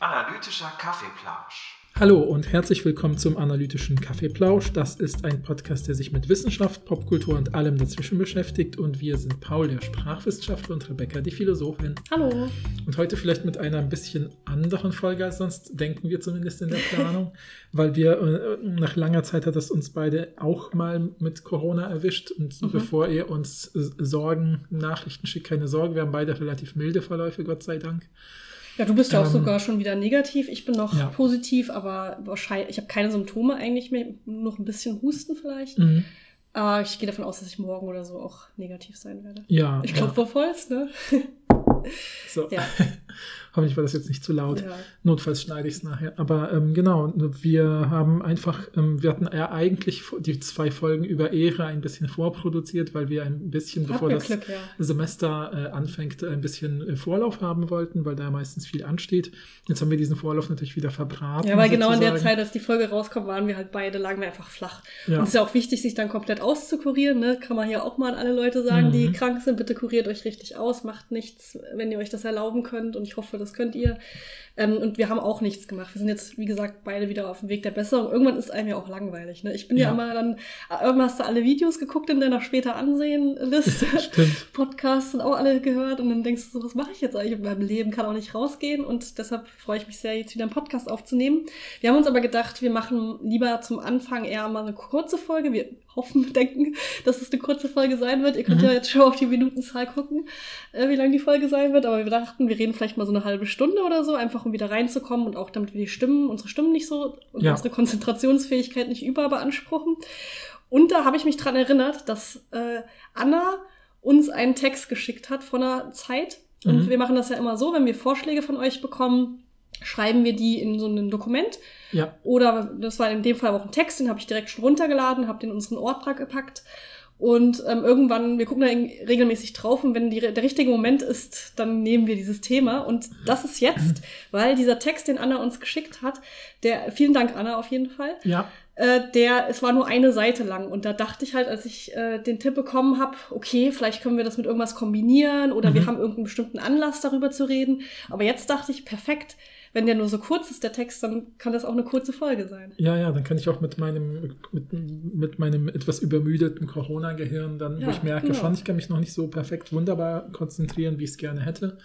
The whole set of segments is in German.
Analytischer Kaffeeplausch. Hallo und herzlich willkommen zum analytischen Kaffeeplausch. Das ist ein Podcast, der sich mit Wissenschaft, Popkultur und allem dazwischen beschäftigt. Und wir sind Paul, der Sprachwissenschaftler, und Rebecca, die Philosophin. Hallo. Und heute vielleicht mit einer ein bisschen anderen Folge als sonst, denken wir zumindest in der Planung, weil wir äh, nach langer Zeit hat es uns beide auch mal mit Corona erwischt. Und Mhm. bevor ihr uns Sorgen, Nachrichten schickt, keine Sorge, wir haben beide relativ milde Verläufe, Gott sei Dank. Ja, du bist ja auch Ähm, sogar schon wieder negativ. Ich bin noch ja. positiv, aber wahrscheinlich, ich habe keine Symptome eigentlich mehr. Nur noch ein bisschen Husten vielleicht. Mhm. Aber ich gehe davon aus, dass ich morgen oder so auch negativ sein werde. Ja, Ich ja. klopfe auf Holz, ne? So. Ja. Hoffentlich war das jetzt nicht zu laut. ja. Notfalls schneide ich es nachher. Aber ähm, genau, wir haben einfach, ähm, wir hatten ja eigentlich die zwei Folgen über Ehre ein bisschen vorproduziert, weil wir ein bisschen, bevor das Glück, ja. Semester äh, anfängt, ein bisschen äh, Vorlauf haben wollten, weil da meistens viel ansteht. Jetzt haben wir diesen Vorlauf natürlich wieder verbraten. Ja, weil genau in der sozusagen. Zeit, als die Folge rauskommt, waren wir halt beide, lagen wir einfach flach. Ja. Und es ist ja auch wichtig, sich dann komplett auszukurieren, ne? Kann man hier auch mal an alle Leute sagen, die Mhm. krank sind, bitte kuriert euch richtig aus, macht nichts, wenn ihr euch das erlauben könnt. Und ich hoffe, das könnt ihr. Ähm, und wir haben auch nichts gemacht. Wir sind jetzt, wie gesagt, beide wieder auf dem Weg der Besserung. Irgendwann ist einem ja auch langweilig. Ne? Ich bin ja. Ja. immer dann, äh, irgendwann hast du alle Videos geguckt in deiner später Ansehen-Liste. Podcasts sind auch alle gehört und dann denkst du so, was mache ich jetzt eigentlich in meinem Leben? Kann auch nicht rausgehen und deshalb freue ich mich sehr, jetzt wieder einen Podcast aufzunehmen. Wir haben uns aber gedacht, wir machen lieber zum Anfang eher mal eine kurze Folge. Wir hoffen, denken, dass es eine kurze Folge sein wird. Ihr könnt Mhm. ja jetzt schon auf die Minutenzahl gucken, äh, wie lang die Folge sein wird, aber wir dachten, wir reden vielleicht mal so eine halbe Stunde oder so, einfach um wieder reinzukommen und auch damit wir die Stimmen, unsere Stimmen nicht so und Ja. unsere Konzentrationsfähigkeit nicht überbeanspruchen. Und da habe ich mich dran erinnert, dass äh, Anna uns einen Text geschickt hat von einer Zeit. Und Mhm. wir machen das ja immer so, wenn wir Vorschläge von euch bekommen, schreiben wir die in so ein Dokument. Ja, Oder das war in dem Fall auch ein Text, den habe ich direkt schon runtergeladen, habe den in unseren Ordner gepackt. Und ähm, irgendwann, wir gucken da regelmäßig drauf und wenn die, der richtige Moment ist, dann nehmen wir dieses Thema. Und das ist jetzt, weil dieser Text, den Anna uns geschickt hat, der, vielen Dank Anna auf jeden Fall, ja, äh, der, es war nur eine Seite lang. Und da dachte ich halt, als ich äh, den Tipp bekommen habe, okay, vielleicht können wir das mit irgendwas kombinieren oder wir Mhm. haben irgendeinen bestimmten Anlass darüber zu reden. Aber jetzt dachte ich, perfekt, wenn der nur so kurz ist, der Text, dann kann das auch eine kurze Folge sein. ja, ja, dann kann ich auch mit meinem, mit, mit meinem etwas übermüdeten Corona-Gehirn dann, wo Ja, ich merke genau. schon, ich kann mich noch nicht so perfekt wunderbar konzentrieren, wie ich es gerne hätte.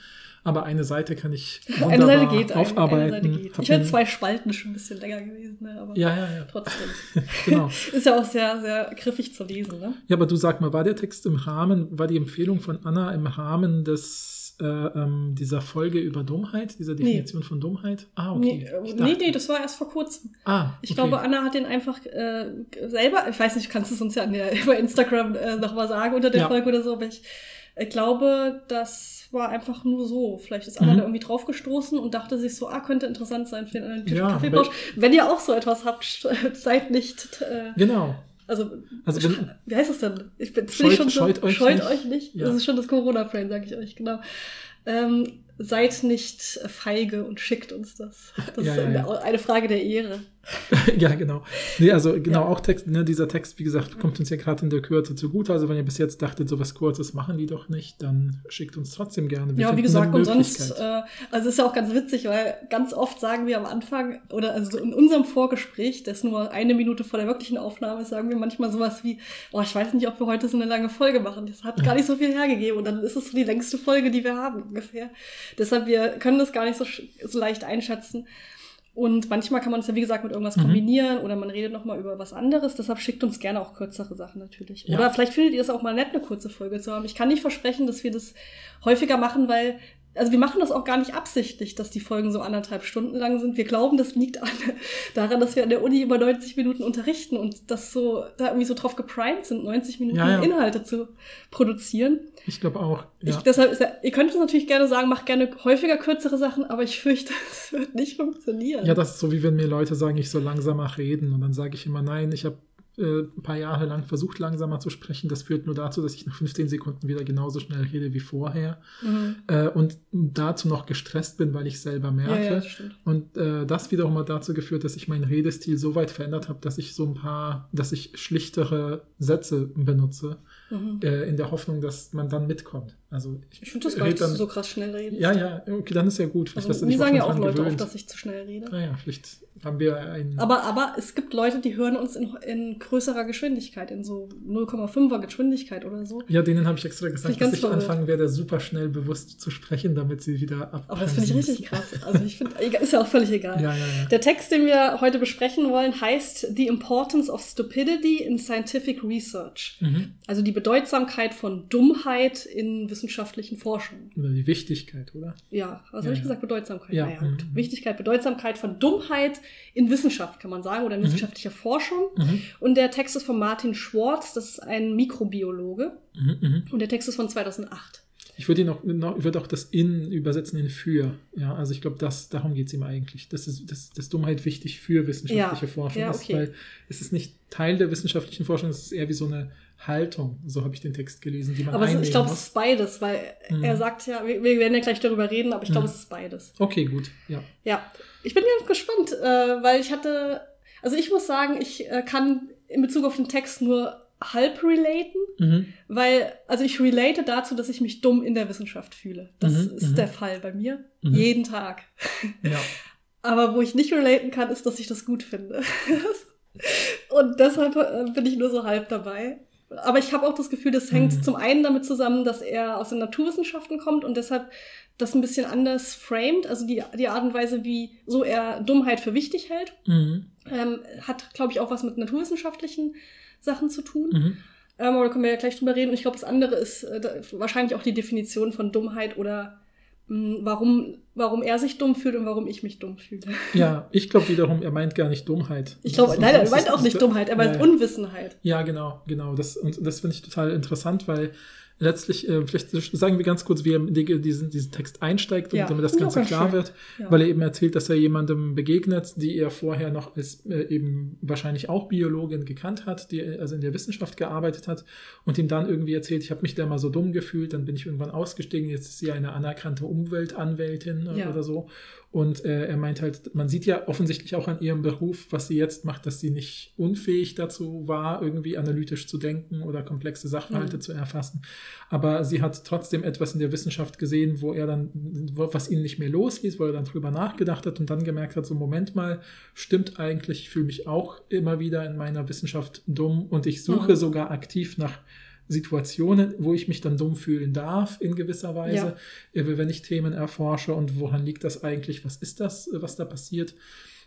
Aber eine Seite kann ich wunderbar Eine Seite geht, aufarbeiten. eine Seite geht. Ich den- zwei Spalten schon ein bisschen länger gewesen, ne? aber Ja, ja, ja. trotzdem. Genau. Ist ja auch sehr, sehr griffig zu lesen, ne? Ja, aber du sag mal, war der Text im Rahmen, war die Empfehlung von Anna im Rahmen des äh, ähm, dieser Folge über Dummheit, dieser Definition von Dummheit? Ah, okay. Nee, äh, Ich nee, nee, das war erst vor kurzem. Ah, Ich okay. glaube, Anna hat den einfach äh, selber, ich weiß nicht, kannst du es uns ja über Instagram äh, nochmal sagen unter der Ja. Folge oder so, aber ich äh, glaube, das war einfach nur so. Vielleicht ist Anna Mhm. da irgendwie draufgestoßen und dachte sich so, ah, könnte interessant sein für den analytischen Ja, Kaffeeplausch. Wenn ihr auch so etwas habt, seid nicht, äh, Genau. Also, Also wenn- wie heißt es denn? Ich bin, Scheut- ich schon so, scheut euch scheut nicht. euch nicht. Ja. Das ist schon das Corona-Frame, sage ich euch, genau. Ähm, seid nicht feige und schickt uns das. Das Ja, ist eine, ja. eine Frage der Ehre. ja, genau. Nee, also genau, Ja. auch Text, ne, dieser Text, wie gesagt, kommt uns ja gerade in der Kürze zugute. Also wenn ihr bis jetzt dachtet, so was Kurzes machen die doch nicht, dann schickt uns trotzdem gerne. Wir Ja, wie gesagt, und sonst, äh, also ist ja auch ganz witzig, weil ganz oft sagen wir am Anfang, oder also so in unserem Vorgespräch, das nur eine Minute vor der wirklichen Aufnahme ist, sagen wir manchmal sowas wie, oh, ich weiß nicht, ob wir heute so eine lange Folge machen. Das hat gar nicht so viel hergegeben. Und dann ist es so die längste Folge, die wir haben ungefähr. Deshalb, wir können das gar nicht so, so leicht einschätzen. Und manchmal kann man es ja, wie gesagt, mit irgendwas Mhm. kombinieren oder man redet nochmal über was anderes. Deshalb schickt uns gerne auch kürzere Sachen natürlich. Ja. Oder vielleicht findet ihr es auch mal nett, eine kurze Folge zu haben. Ich kann nicht versprechen, dass wir das häufiger machen, weil, also wir machen das auch gar nicht absichtlich, dass die Folgen so anderthalb Stunden lang sind. Wir glauben, das liegt an, daran, dass wir an der Uni über 90 Minuten unterrichten und das so, da irgendwie so drauf geprimed sind, 90 Minuten Ja, ja. Inhalte zu produzieren. Ich glaube auch. Ich, Ja. deshalb ist ja, ihr könnt es natürlich gerne sagen, macht gerne häufiger kürzere Sachen, aber ich fürchte, es wird nicht funktionieren. ja, das ist so, wie wenn mir Leute sagen, ich soll langsamer reden. Und dann sage ich immer, nein, ich habe äh, ein paar Jahre lang versucht, langsamer zu sprechen. Das führt nur dazu, dass ich nach 15 Sekunden wieder genauso schnell rede wie vorher. Mhm. Äh, und dazu noch gestresst bin, weil ich selber merke. Ja, ja, das. Und äh, das wiederum hat dazu geführt, dass ich meinen Redestil so weit verändert habe, dass ich so ein paar, dass ich schlichtere Sätze benutze, Mhm. äh, in der Hoffnung, dass man dann mitkommt. Also Ich finde das gar nicht, dass du so krass schnell redest. Ja, ja, okay, dann ist ja gut. Vielleicht Also, mir sagen ja auch Leute gewöhnt. oft, dass ich zu schnell rede. Naja, vielleicht haben wir ein. Aber, aber es gibt Leute, die hören uns in, in größerer Geschwindigkeit, in so 0,5er Geschwindigkeit oder so. ja, denen habe ich extra gesagt, ich dass ich verrückt. anfangen werde, super schnell bewusst zu sprechen, damit sie wieder ab. Aber das finde ich richtig krass. Also ich finde, ist ja auch völlig egal. Ja, ja, ja. Der Text, den wir heute besprechen wollen, heißt The Importance of Stupidity in Scientific Research. Mhm. Also die Bedeutsamkeit von Dummheit in wissenschaftlichen Forschungen. Oder die Wichtigkeit, oder? Ja, was Ja, habe ich gesagt? Bedeutsamkeit. Ja, Naja, gut. mhm. Wichtigkeit, Bedeutsamkeit von Dummheit in Wissenschaft, kann man sagen, oder in wissenschaftlicher Forschung. Mhm. Und der Text ist von Martin Schwartz, das ist ein Mikrobiologe. Mhm, mhm. Und der Text ist von 2008. Ich würde auch, noch, würde auch das in übersetzen in für. Ja, also ich glaube, das, darum geht es ihm eigentlich. Das ist, das, das Dummheit wichtig für wissenschaftliche Ja, Forschung ja, ist, okay. weil es ist nicht Teil der wissenschaftlichen Forschung, es ist eher wie so eine Haltung. So habe ich den Text gelesen, die man Aber ich glaube, es ist beides, weil Mhm. er sagt ja, wir, wir werden ja gleich darüber reden, aber ich glaube, Mhm. es ist beides. Okay, gut. Ja. Ja, ich bin ganz gespannt, äh, weil ich hatte, also ich muss sagen, ich äh, kann in Bezug auf den Text nur halb relaten, Mhm. weil, also ich relate dazu, dass ich mich dumm in der Wissenschaft fühle. Das Mhm, ist mhm. der Fall bei mir, Mhm. jeden Tag. ja. Aber wo ich nicht relaten kann, ist, dass ich das gut finde. Und deshalb äh, bin ich nur so halb dabei. Aber ich habe auch das Gefühl, das hängt Mhm. zum einen damit zusammen, dass er aus den Naturwissenschaften kommt und deshalb das ein bisschen anders framed. Also die, die Art und Weise, wie so er Dummheit für wichtig hält, Mhm. ähm, hat, glaube ich, auch was mit naturwissenschaftlichen Sachen zu tun. Mhm. Ähm, aber da können wir ja gleich drüber reden. Und ich glaube, das andere ist äh, wahrscheinlich auch die Definition von Dummheit oder warum, warum er sich dumm fühlt und warum ich mich dumm fühle. Ja, ich glaube wiederum, er meint gar nicht Dummheit. Ich glaube, nein, er meint auch nicht Dummheit, er meint ja. Unwissenheit. Ja, genau, genau. Das, und das finde ich total interessant, weil letztlich, äh, vielleicht sagen wir ganz kurz, wie er in die- diesen, diesen Text einsteigt, und Ja, damit das Ganze ganz klar schön. wird, Ja. weil er eben erzählt, dass er jemandem begegnet, die er vorher noch als äh, eben wahrscheinlich auch Biologin gekannt hat, die also in der Wissenschaft gearbeitet hat und ihm dann irgendwie erzählt, ich habe mich da mal so dumm gefühlt, dann bin ich irgendwann ausgestiegen, jetzt ist sie eine anerkannte Umweltanwältin äh, Ja. oder so. Und äh, er meint halt, man sieht ja offensichtlich auch an ihrem Beruf, was sie jetzt macht, dass sie nicht unfähig dazu war, irgendwie analytisch zu denken oder komplexe Sachverhalte Mhm. zu erfassen. Aber sie hat trotzdem etwas in der Wissenschaft gesehen, wo er dann, was ihn nicht mehr losließ, wo er dann drüber nachgedacht hat und dann gemerkt hat, so Moment mal, stimmt eigentlich, ich fühle mich auch immer wieder in meiner Wissenschaft dumm und ich suche Mhm. sogar aktiv nach Situationen, wo ich mich dann dumm fühlen darf in gewisser Weise, äh, wenn ich Themen erforsche und woran liegt das eigentlich, was ist das, äh, was da passiert.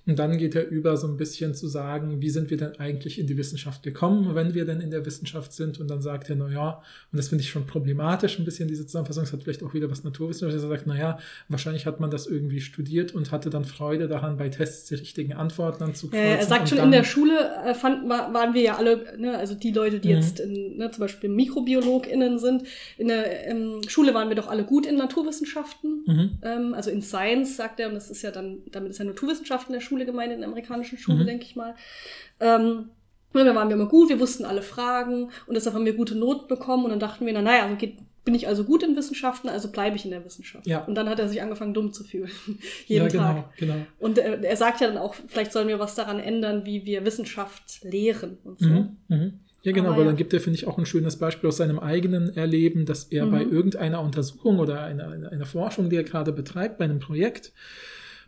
Und dann geht er über so ein bisschen zu sagen, wie sind wir denn eigentlich in die Wissenschaft gekommen, wenn wir denn in der Wissenschaft sind. Und dann sagt er, na ja, und das finde ich schon problematisch, ein bisschen diese Zusammenfassung. Es hat vielleicht auch wieder was Naturwissenschaftliches. Er sagt, na ja, wahrscheinlich hat man das irgendwie studiert und hatte dann Freude daran, bei Tests die richtigen Antworten anzukreuzen. Ja, er sagt schon, in der Schule äh, fand, war, waren wir ja alle, ne, also die Leute, die Mhm. jetzt in, ne, zum Beispiel MikrobiologInnen sind, in der ähm, Schule waren wir doch alle gut in Naturwissenschaften. Mhm. Ähm, also in Science, sagt er, und das ist ja dann, damit ist ja Naturwissenschaften in der Schule gemeint, in der amerikanischen Schule, Mhm. denke ich mal. Ähm, ja, da waren wir immer gut, wir wussten alle Fragen und deshalb haben wir gute Noten bekommen und dann dachten wir, na, naja, also geht, bin ich also gut in Wissenschaften, also bleibe ich in der Wissenschaft. Ja. Und dann hat er sich angefangen, dumm zu fühlen. Jeden ja, genau, Tag. genau. Und er, er sagt ja dann auch, vielleicht sollen wir was daran ändern, wie wir Wissenschaft lehren und so. Mhm, mhm. Ja, genau, Aber weil ja. dann gibt er, finde ich, auch ein schönes Beispiel aus seinem eigenen Erleben, dass er Mhm. bei irgendeiner Untersuchung oder einer, einer Forschung, die er gerade betreibt, bei einem Projekt,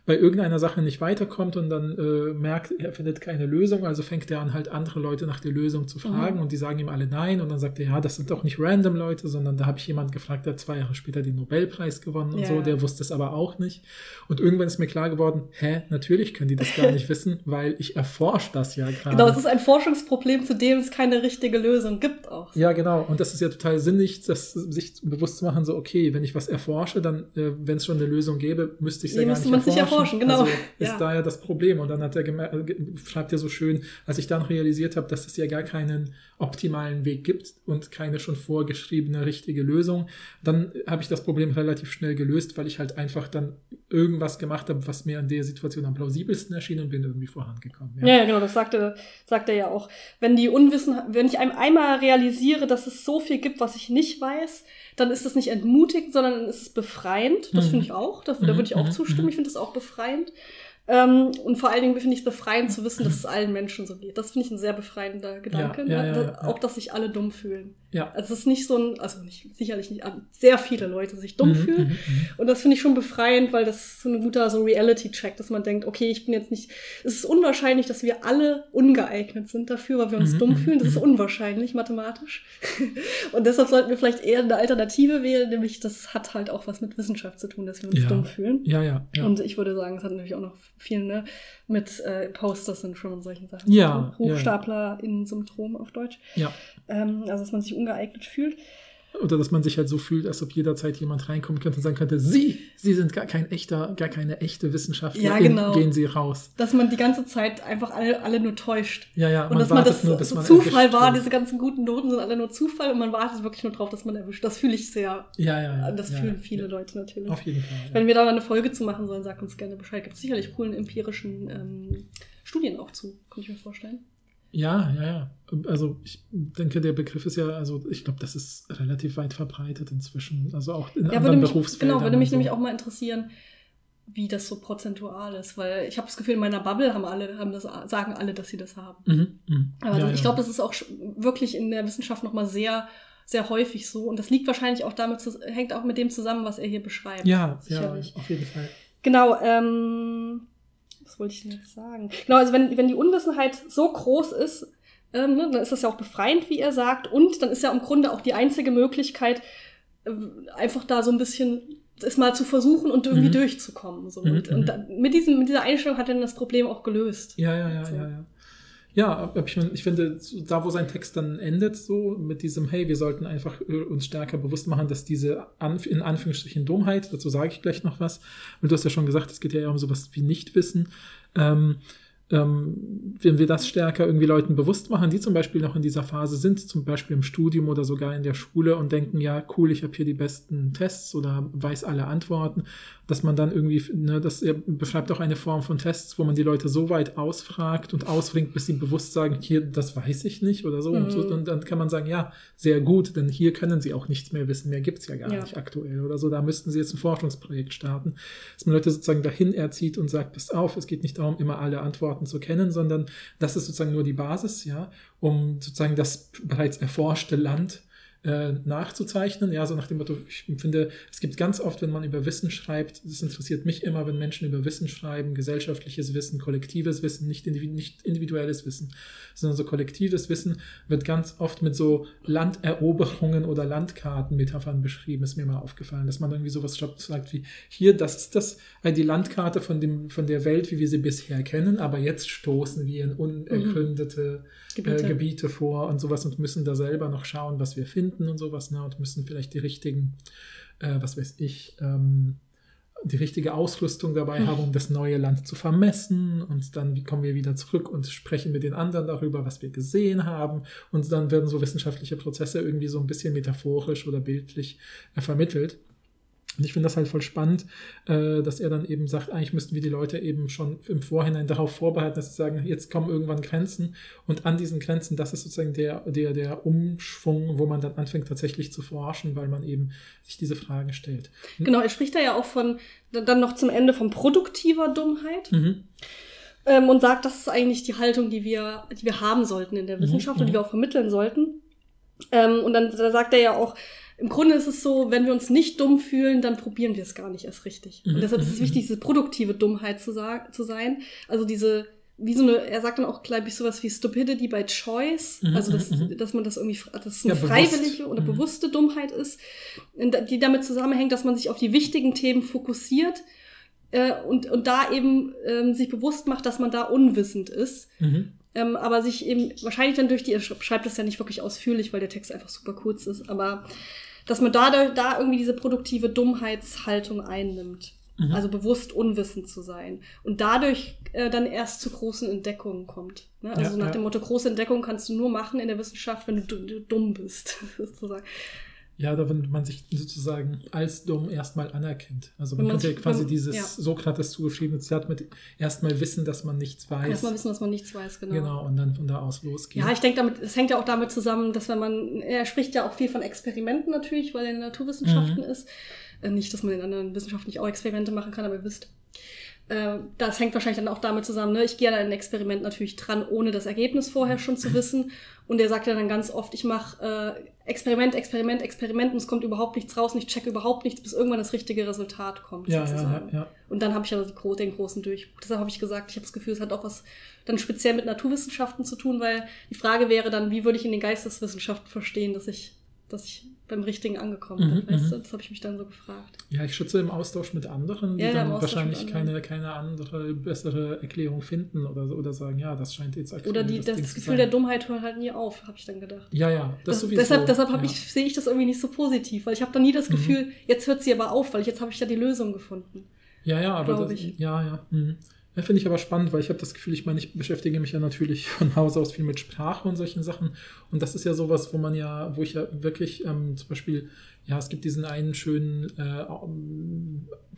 bei irgendeiner Sache nicht weiterkommt und dann äh, merkt, er findet keine Lösung, also fängt er an, halt andere Leute nach der Lösung zu fragen Mhm. und die sagen ihm alle nein und dann sagt er, ja, das sind doch nicht random Leute, sondern da habe ich jemanden gefragt, der zwei Jahre später den Nobelpreis gewonnen und Ja, so, der wusste es aber auch nicht. Und irgendwann ist mir klar geworden, hä, natürlich können die das gar nicht wissen, weil ich erforsche das ja gerade. Genau, es ist ein Forschungsproblem, zu dem es keine richtige Lösung gibt auch. Ja, genau. Und das ist ja total sinnig, das sich bewusst zu machen, so, okay, wenn ich was erforsche, dann, äh, wenn es schon eine Lösung gäbe, müsste ich es ja gar nicht erforschen. Erforschen, genau. Also ist Ja. da ja das Problem. Und dann hat er äh, schreibt er so schön, als ich dann realisiert habe, dass es ja gar keinen optimalen Weg gibt und keine schon vorgeschriebene richtige Lösung, dann habe ich das Problem relativ schnell gelöst, weil ich halt einfach dann irgendwas gemacht habe, was mir in der Situation am plausibelsten erschien und bin irgendwie vorangekommen. Ja, ja, genau, das sagte, sagt er ja auch. Wenn die Unwissen, wenn ich einmal realisiere, dass es so viel gibt, was ich nicht weiß, dann ist das nicht entmutigend, sondern dann ist es befreiend. Das Mhm. finde ich auch. Das, da Mhm, würde ich auch mhm, zustimmen. mhm. Ich finde das auch befreiend. Ähm, und vor allen Dingen finde ich es befreiend zu wissen, dass es allen Menschen so geht. Das finde ich ein sehr befreiender Gedanke. ja, ne? ja, ja, Auch, dass sich alle dumm fühlen. Ja. Also es ist nicht so ein, also nicht, sicherlich nicht, aber sehr viele Leute sich dumm Mhm, fühlen. mhm, mhm. Und das finde ich schon befreiend, weil das so ein guter so Reality-Check, dass man denkt, okay, ich bin jetzt nicht, es ist unwahrscheinlich, dass wir alle ungeeignet sind dafür, weil wir uns Mhm, dumm mhm, fühlen. Das ist unwahrscheinlich mathematisch. Und deshalb sollten wir vielleicht eher eine Alternative wählen, nämlich das hat halt auch was mit Wissenschaft zu tun, dass wir uns Ja. dumm fühlen. Ja, ja, ja. Und ich würde sagen, es hat natürlich auch noch viel ne, mit äh, Poster-Syndrom und solchen Sachen Ja. Hochstapler-Syndrom auf Deutsch. ja. Ähm, also, dass man sich ungeeignet fühlt. Oder dass man sich halt so fühlt, als ob jederzeit jemand reinkommen könnte und sagen könnte, Sie, Sie sind gar kein echter, gar keine echte Wissenschaftler. Ja, genau. Gehen Sie raus. Dass man die ganze Zeit einfach alle, alle nur täuscht. Ja, ja, Und dass man das nur, so Zufall war, wird. diese ganzen guten Noten sind alle nur Zufall und man wartet wirklich nur drauf, dass man erwischt. Das fühle ich sehr. Ja, ja, ja. Das ja, fühlen ja. viele Leute natürlich. Auf jeden Fall. Ja. Wenn wir da mal eine Folge zu machen sollen, sagt uns gerne Bescheid. Gibt es sicherlich coolen empirischen ähm, Studien auch zu, kann ich mir vorstellen. Ja, ja, ja. Also ich denke, der Begriff ist ja, also ich glaube, das ist relativ weit verbreitet inzwischen. Also auch in Ja, anderen mich, Berufsfeldern. genau, würde mich so. nämlich auch mal interessieren, wie das so prozentual ist, weil ich habe das Gefühl, in meiner Bubble haben alle, haben das, sagen alle, dass sie das haben. Mhm, mhm. Aber ja, ich glaube, das ist auch wirklich in der Wissenschaft nochmal sehr, sehr häufig so. Und das liegt wahrscheinlich auch damit, zu, hängt auch mit dem zusammen, was er hier beschreibt. Ja, ja, sicherlich. auf jeden Fall. Genau, ähm, was wollte ich denn jetzt sagen? Genau, also wenn, wenn die Unwissenheit so groß ist, ähm, ne, dann ist das ja auch befreiend, wie er sagt. Und dann ist ja im Grunde auch die einzige Möglichkeit, äh, einfach da so ein bisschen es mal zu versuchen und irgendwie Mhm. durchzukommen. So. Mhm, Und, mhm. und da, mit, diesem, mit dieser Einstellung hat er dann das Problem auch gelöst. Ja, ja, ja, So. ja, ja. Ja, ich, mein, ich finde, da wo sein Text dann endet, so mit diesem, hey, wir sollten einfach äh, uns stärker bewusst machen, dass diese Anf in Anführungsstrichen Dummheit, dazu sage ich gleich noch was, weil du hast ja schon gesagt, es geht ja eher um sowas wie Nichtwissen. Ähm, ähm, wenn wir das stärker irgendwie Leuten bewusst machen, die zum Beispiel noch in dieser Phase sind, zum Beispiel im Studium oder sogar in der Schule und denken, ja, cool, ich habe hier die besten Tests oder weiß alle Antworten, dass man dann irgendwie, ne, das er beschreibt auch eine Form von Tests, wo man die Leute so weit ausfragt und ausbringt, bis sie bewusst sagen, hier, das weiß ich nicht oder so. Und, so, Mhm. und dann kann man sagen, ja, sehr gut, denn hier können sie auch nichts mehr wissen, mehr gibt's ja gar Ja. nicht aktuell oder so. Da müssten sie jetzt ein Forschungsprojekt starten, dass man Leute sozusagen dahin erzieht und sagt, passt auf, es geht nicht darum, immer alle Antworten zu kennen, sondern das ist sozusagen nur die Basis, ja, um sozusagen das bereits erforschte Land äh, nachzuzeichnen. Ja, so nach dem Motto, ich finde, es gibt ganz oft, wenn man über Wissen schreibt, das interessiert mich immer, wenn Menschen über Wissen schreiben, gesellschaftliches Wissen, kollektives Wissen, nicht, individu nicht individuelles Wissen, sondern so kollektives Wissen wird ganz oft mit so Landeroberungen oder Landkartenmetaphern beschrieben, ist mir mal aufgefallen, dass man irgendwie sowas sagt wie, hier, das ist das, äh, die Landkarte von, dem, von der Welt, wie wir sie bisher kennen, aber jetzt stoßen wir in unergründete Gebiete. äh, Gebiete vor und sowas und müssen da selber noch schauen, was wir finden und sowas, ne, und müssen vielleicht die richtigen, äh, was weiß ich, ähm, die richtige Ausrüstung dabei Hm. haben, um das neue Land zu vermessen. Und dann kommen wir wieder zurück und sprechen mit den anderen darüber, was wir gesehen haben. Und dann werden so wissenschaftliche Prozesse irgendwie so ein bisschen metaphorisch oder bildlich äh, vermittelt. Und ich finde das halt voll spannend, äh, dass er dann eben sagt, eigentlich müssten wir die Leute eben schon im Vorhinein darauf vorbereiten, dass sie sagen, jetzt kommen irgendwann Grenzen und an diesen Grenzen, das ist sozusagen der, der, der Umschwung, wo man dann anfängt tatsächlich zu forschen, weil man eben sich diese Fragen stellt. Genau, er spricht da ja auch von, dann noch zum Ende von produktiver Dummheit. Mhm. ähm, und sagt, das ist eigentlich die Haltung, die wir, die wir haben sollten in der Mhm, Wissenschaft und die mhm. wir auch vermitteln sollten. Ähm, und dann da sagt er ja auch, im Grunde ist es so, wenn wir uns nicht dumm fühlen, dann probieren wir es gar nicht erst richtig. Mhm, Und deshalb ist mhm, es wichtig, diese produktive Dummheit zu, zu sein. Also diese, wie so eine, er sagt dann auch, glaube ich, sowas wie Stupidity by Choice. Mhm, also, dass, mhm, mhm. dass man das irgendwie, dass es eine Ja, freiwillige oder Mhm. bewusste Dummheit ist, die damit zusammenhängt, dass man sich auf die wichtigen Themen fokussiert äh, und, und da eben ähm, sich bewusst macht, dass man da unwissend ist. Mhm. Ähm, aber sich eben wahrscheinlich dann durch die, er sch- schreibt das ja nicht wirklich ausführlich, weil der Text einfach super kurz ist, aber dass man da, da irgendwie diese produktive Dummheitshaltung einnimmt. Mhm. Also bewusst unwissend zu sein. Und dadurch äh, dann erst zu großen Entdeckungen kommt. Ne? Also ja, nach ja. dem Motto, große Entdeckungen kannst du nur machen in der Wissenschaft, wenn du, du dumm bist, sozusagen. Ja, da wenn man sich sozusagen als dumm erstmal anerkennt. Also man, man könnte ja quasi dieses ja. Sokrates zugeschriebene Zitat mit erstmal wissen, dass man nichts weiß. Erstmal wissen, dass man nichts weiß, genau. Genau, und dann von da aus losgehen. Ja, ich denke, damit, es hängt ja auch damit zusammen, dass wenn man, er spricht ja auch viel von Experimenten natürlich, weil er in Naturwissenschaften mhm. ist. Äh, nicht, dass man in anderen Wissenschaften nicht auch Experimente machen kann, aber ihr wisst, das hängt wahrscheinlich dann auch damit zusammen, ne? ich gehe an ein Experiment natürlich dran, ohne das Ergebnis vorher schon zu wissen. Und er sagt ja dann ganz oft, ich mache äh, Experiment, Experiment, Experiment und es kommt überhaupt nichts raus und ich checke überhaupt nichts, bis irgendwann das richtige Resultat kommt. Ja, ja, ja, Und dann habe ich ja den großen Durchbruch. Deshalb habe ich gesagt, ich habe das Gefühl, es hat auch was dann speziell mit Naturwissenschaften zu tun, weil die Frage wäre dann, wie würde ich in den Geisteswissenschaften verstehen, dass ich, dass ich beim Richtigen angekommen mhm, bin. Weißt du? Mhm. Das habe ich mich dann so gefragt. Ja, ich schätze im Austausch mit anderen, die ja, dann wahrscheinlich keine, keine andere, bessere Erklärung finden oder, oder sagen, ja, das scheint jetzt eigentlich Oder die, das, das Gefühl der Dummheit hört halt nie auf, habe ich dann gedacht. Ja, ja, das, das sowieso. Deshalb, deshalb ja. ich, sehe ich das irgendwie nicht so positiv, weil ich habe dann nie das mhm. Gefühl, mhm. jetzt hört sie aber auf, weil jetzt habe ich ja die Lösung gefunden. Ja, ja, aber das, ja, ja. Mhm. Ja, finde ich aber spannend, weil ich habe das Gefühl, ich meine, ich beschäftige mich ja natürlich von Haus aus viel mit Sprache und solchen Sachen. Und das ist ja sowas, wo man ja, wo ich ja wirklich ähm, zum Beispiel, ja, es gibt diesen einen schönen äh,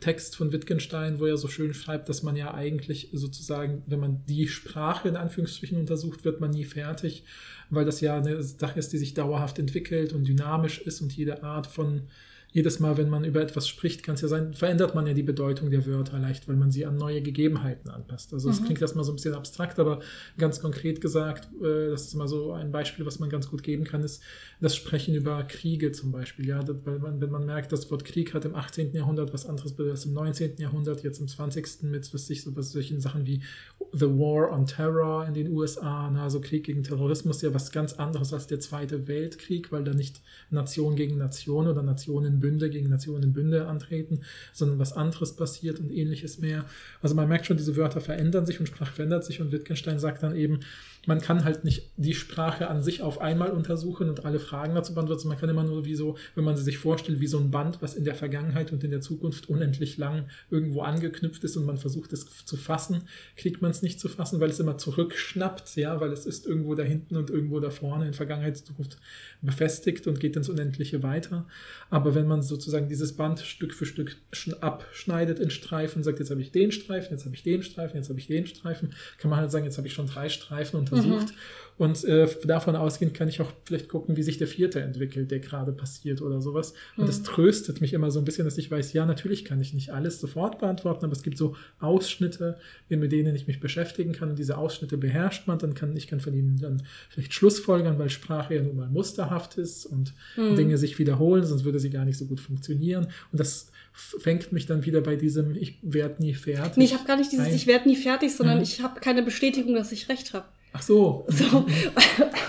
Text von Wittgenstein, wo er so schön schreibt, dass man ja eigentlich sozusagen, wenn man die Sprache in Anführungsstrichen untersucht, wird man nie fertig, weil das ja eine Sache ist, die sich dauerhaft entwickelt und dynamisch ist und jede Art von jedes Mal, wenn man über etwas spricht, kann es ja sein, verändert man ja die Bedeutung der Wörter leicht, weil man sie an neue Gegebenheiten anpasst. Also es mhm. klingt erstmal so ein bisschen abstrakt, aber ganz konkret gesagt, äh, das ist mal so ein Beispiel, was man ganz gut geben kann, ist das Sprechen über Kriege zum Beispiel. Ja, weil man, wenn man merkt, das Wort Krieg hat im 18. Jahrhundert was anderes als im 19. Jahrhundert, jetzt im 20. mit was sich so was solchen Sachen wie The War on Terror in den USA, na, also Krieg gegen Terrorismus, ja was ganz anderes als der Zweite Weltkrieg, weil da nicht Nation gegen Nation oder Nationen Bünde gegen Nationenbünde antreten, sondern was anderes passiert und ähnliches mehr. Also man merkt schon, diese Wörter verändern sich und Sprache verändert sich und Wittgenstein sagt dann eben, man kann halt nicht die Sprache an sich auf einmal untersuchen und alle Fragen dazu beantworten. Man kann immer nur wie so, wenn man sie sich vorstellt, wie so ein Band, was in der Vergangenheit und in der Zukunft unendlich lang irgendwo angeknüpft ist und man versucht es zu fassen, kriegt man es nicht zu fassen, weil es immer zurückschnappt, ja, weil es ist irgendwo da hinten und irgendwo da vorne in Vergangenheit, Zukunft befestigt und geht ins Unendliche weiter. Aber wenn man sozusagen dieses Band Stück für Stück abschneidet in Streifen, sagt, jetzt habe ich den Streifen, jetzt habe ich den Streifen, jetzt habe ich den Streifen, kann man halt sagen, jetzt habe ich schon drei Streifen und untersucht. Mhm. Und äh, davon ausgehend kann ich auch vielleicht gucken, wie sich der vierte entwickelt, der gerade passiert oder sowas. Und mhm. das tröstet mich immer so ein bisschen, dass ich weiß, ja, natürlich kann ich nicht alles sofort beantworten, aber es gibt so Ausschnitte, mit denen ich mich beschäftigen kann. Und diese Ausschnitte beherrscht man, dann kann ich kann von ihnen dann vielleicht Schlussfolgern, weil Sprache ja nun mal musterhaft ist und mhm. Dinge sich wiederholen, sonst würde sie gar nicht so gut funktionieren. Und das fängt mich dann wieder bei diesem Ich werde nie fertig. Nee, ich habe gar nicht dieses ein. Ich werde nie fertig, sondern mhm. ich habe keine Bestätigung, dass ich recht habe. Ach so. so.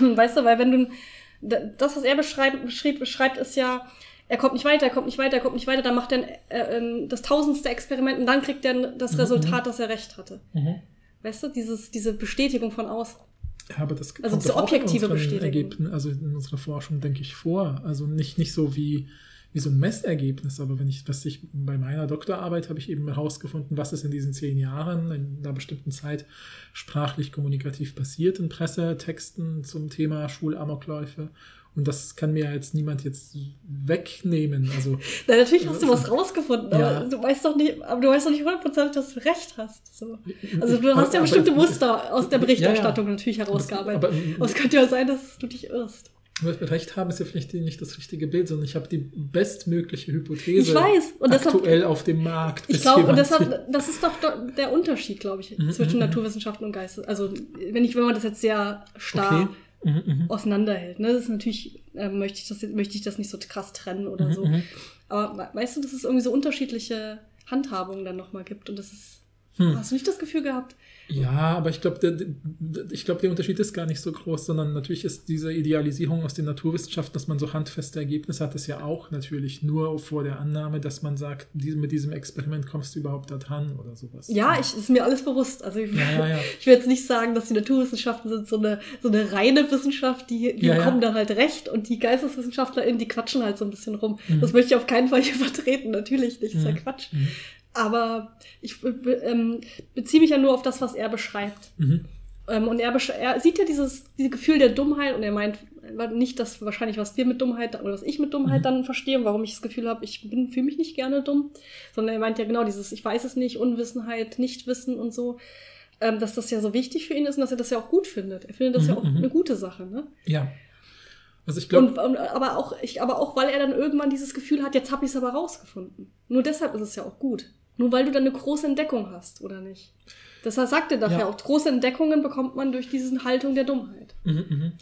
weißt du, weil wenn du das, was er beschreibt, beschreibt, beschreibt, ist ja, er kommt nicht weiter, er kommt nicht weiter, er kommt nicht weiter, dann macht er äh, äh, das tausendste Experiment und dann kriegt er das mhm. Resultat, dass er recht hatte. Mhm. Weißt du, dieses, diese Bestätigung von außen. Ja, aber das also kommt diese objektive in Bestätigung. Ergebnis, also in unserer Forschung, denke ich, vor. Also nicht, nicht so wie wie so ein Messergebnis. Aber wenn ich, was ich bei meiner Doktorarbeit habe ich eben herausgefunden, was ist in diesen zehn Jahren in einer bestimmten Zeit sprachlich kommunikativ passiert in Pressetexten zum Thema Schulamokläufe. Und das kann mir jetzt niemand jetzt wegnehmen. Also, Na, natürlich hast du was rausgefunden, aber ja. du weißt doch nicht, aber du weißt doch nicht hundertprozentig, dass du recht hast. So. Also du hast ja bestimmte Muster aus der Berichterstattung ja, ja. natürlich herausgearbeitet. Aber, aber, es könnte ja sein, dass du dich irrst. Recht haben, ist ja vielleicht nicht das richtige Bild, sondern ich habe die bestmögliche Hypothese ich weiß. Und aktuell auf dem Markt. Ich glaube, und deshalb, das ist doch der Unterschied, glaube ich, mhm, zwischen mhm, mhm. Naturwissenschaften und Geistes. Also wenn ich, wenn man das jetzt sehr starr okay. Mhm, mhm, auseinanderhält, ne, das ist natürlich, äh, möchte ich das möchte ich das nicht so krass trennen oder mhm, so. Aber weißt du, dass es irgendwie so unterschiedliche Handhabungen dann nochmal gibt und das ist. Hm. Hast du nicht das Gefühl gehabt, ja, aber ich glaube, der, ich glaub, der Unterschied ist gar nicht so groß, sondern natürlich ist diese Idealisierung aus den Naturwissenschaften, dass man so handfeste Ergebnisse hat, ist ja auch natürlich nur vor der Annahme, dass man sagt, mit diesem Experiment kommst du überhaupt da dran oder sowas. Ja, ich, ist mir alles bewusst. Also ich, ja, ja, ja. ich will jetzt nicht sagen, dass die Naturwissenschaften sind so eine, so eine reine Wissenschaft, die, die kommen dann halt recht und die GeisteswissenschaftlerInnen, die quatschen halt so ein bisschen rum. Mhm. Das möchte ich auf keinen Fall hier vertreten, natürlich nicht, das ist ja mhm. Quatsch. Mhm. Aber ich ähm, beziehe mich ja nur auf das, was er beschreibt. Mhm. Ähm, und er, er, sieht ja dieses, dieses Gefühl der Dummheit und er meint nicht das wahrscheinlich, was wir mit Dummheit oder was ich mit Dummheit mhm. dann verstehe, warum ich das Gefühl habe, ich bin fühle mich nicht gerne dumm, sondern er meint ja genau dieses, ich weiß es nicht, Unwissenheit, Nichtwissen und so, ähm, dass das ja so wichtig für ihn ist und dass er das ja auch gut findet. Er findet das mhm, ja auch mhm. eine gute Sache, ne? Ja. Also ich glaube. Aber auch, ich, aber auch, weil er dann irgendwann dieses Gefühl hat, jetzt habe ich es aber rausgefunden. Nur deshalb ist es ja auch gut. Nur weil du dann eine große Entdeckung hast, oder nicht? Deshalb sagt er dafür ja. auch, große Entdeckungen bekommt man durch diese Haltung der Dummheit. Mhm, mh.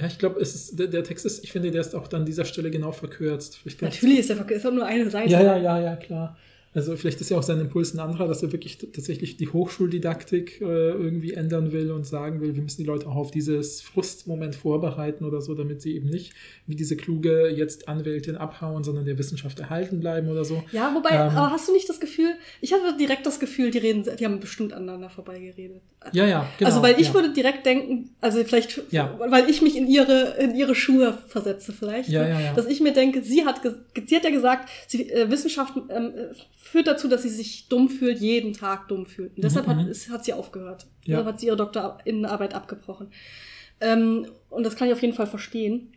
Ja, ich glaube, der, der, Text ist, ich finde, der ist auch an dieser Stelle genau verkürzt. Natürlich ist der verkürzt, ist auch nur eine Seite. Ja, ja, ja, ja, klar. Also vielleicht ist ja auch sein Impuls ein anderer, dass er wirklich tatsächlich die Hochschuldidaktik äh, irgendwie ändern will und sagen will, wir müssen die Leute auch auf dieses Frustmoment vorbereiten oder so, damit sie eben nicht wie diese kluge jetzt Anwältin abhauen, sondern der Wissenschaft erhalten bleiben oder so. Ja, wobei, ähm, aber hast du nicht das Gefühl, ich hatte direkt das Gefühl, die reden, die haben bestimmt aneinander vorbeigeredet. Ja, ja, genau. Also weil ich ja. würde direkt denken, also vielleicht, ja. weil ich mich in ihre, in ihre Schuhe versetze vielleicht, ja, ja, dass ich mir denke, sie hat, sie hat ja gesagt, sie, äh, Wissenschaft ähm, führt dazu, dass sie sich dumm fühlt, jeden Tag dumm fühlt. Und deshalb mhm. hat, ist, hat sie aufgehört. Ja. Deshalb hat sie ihre Doktorinnenarbeit abgebrochen. Ähm, und das kann ich auf jeden Fall verstehen.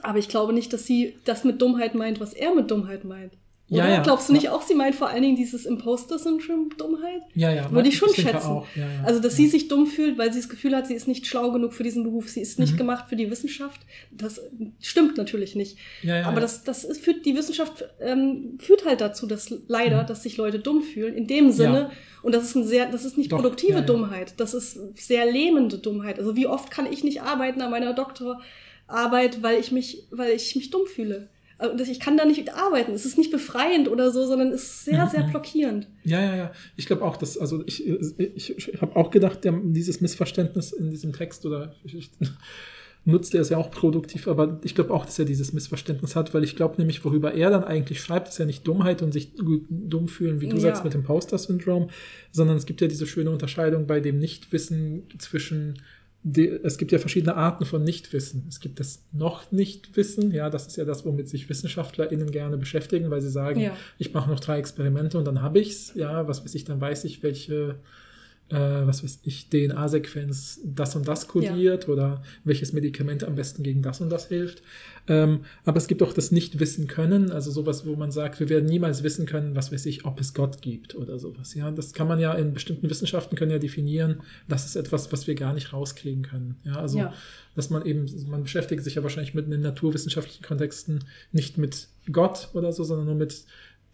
Aber ich glaube nicht, dass sie das mit Dummheit meint, was er mit Dummheit meint. Oder? Ja, ja. Glaubst du nicht auch, sie meint vor allen Dingen dieses Imposter-Syndrom Dummheit? Ja, ja. Würde ich schon ich schätzen. Ja, ja, also, dass sie sich dumm fühlt, weil sie das Gefühl hat, sie ist nicht schlau genug für diesen Beruf, sie ist nicht mhm. gemacht für die Wissenschaft. Das stimmt natürlich nicht. Ja, ja, Aber das, das ist, führt, die Wissenschaft ähm, führt halt dazu, dass leider, mhm. dass sich Leute dumm fühlen, in dem Sinne, und das ist ein sehr, das ist nicht Doch, produktive Dummheit, das ist sehr lähmende Dummheit. Also wie oft kann ich nicht arbeiten an meiner Doktorarbeit, weil ich mich, weil ich mich dumm fühle? Ich kann da nicht arbeiten. Es ist nicht befreiend oder so, sondern es ist sehr, sehr mhm. blockierend. Ja, ja, ja. Ich glaube auch, dass, also ich, ich, ich habe auch gedacht, dieses Missverständnis in diesem Text oder ich, nutzt er es ja auch produktiv, aber ich glaube auch, dass er dieses Missverständnis hat, weil ich glaube nämlich, worüber er dann eigentlich schreibt, ist ja nicht Dummheit und sich dumm fühlen, wie du ja. sagst, mit dem Poster-Syndrom, sondern es gibt ja diese schöne Unterscheidung bei dem Nichtwissen zwischen die, es gibt ja verschiedene Arten von Nichtwissen. Es gibt das noch Nichtwissen, ja, das ist ja das, womit sich WissenschaftlerInnen gerne beschäftigen, weil sie sagen, ja. ich mache noch drei Experimente und dann habe ich's, ja, was weiß ich, dann weiß ich, welche äh, was weiß ich, DNA-Sequenz das und das kodiert ja. oder welches Medikament am besten gegen das und das hilft. Ähm, aber es gibt auch das Nicht-Wissen können, also sowas, wo man sagt, wir werden niemals wissen können, was weiß ich, ob es Gott gibt oder sowas. Ja, das kann man ja in bestimmten Wissenschaften können ja definieren, das ist etwas, was wir gar nicht rauskriegen können. Ja, also, ja. dass man eben, man beschäftigt sich ja wahrscheinlich mit in naturwissenschaftlichen Kontexten nicht mit Gott oder so, sondern nur mit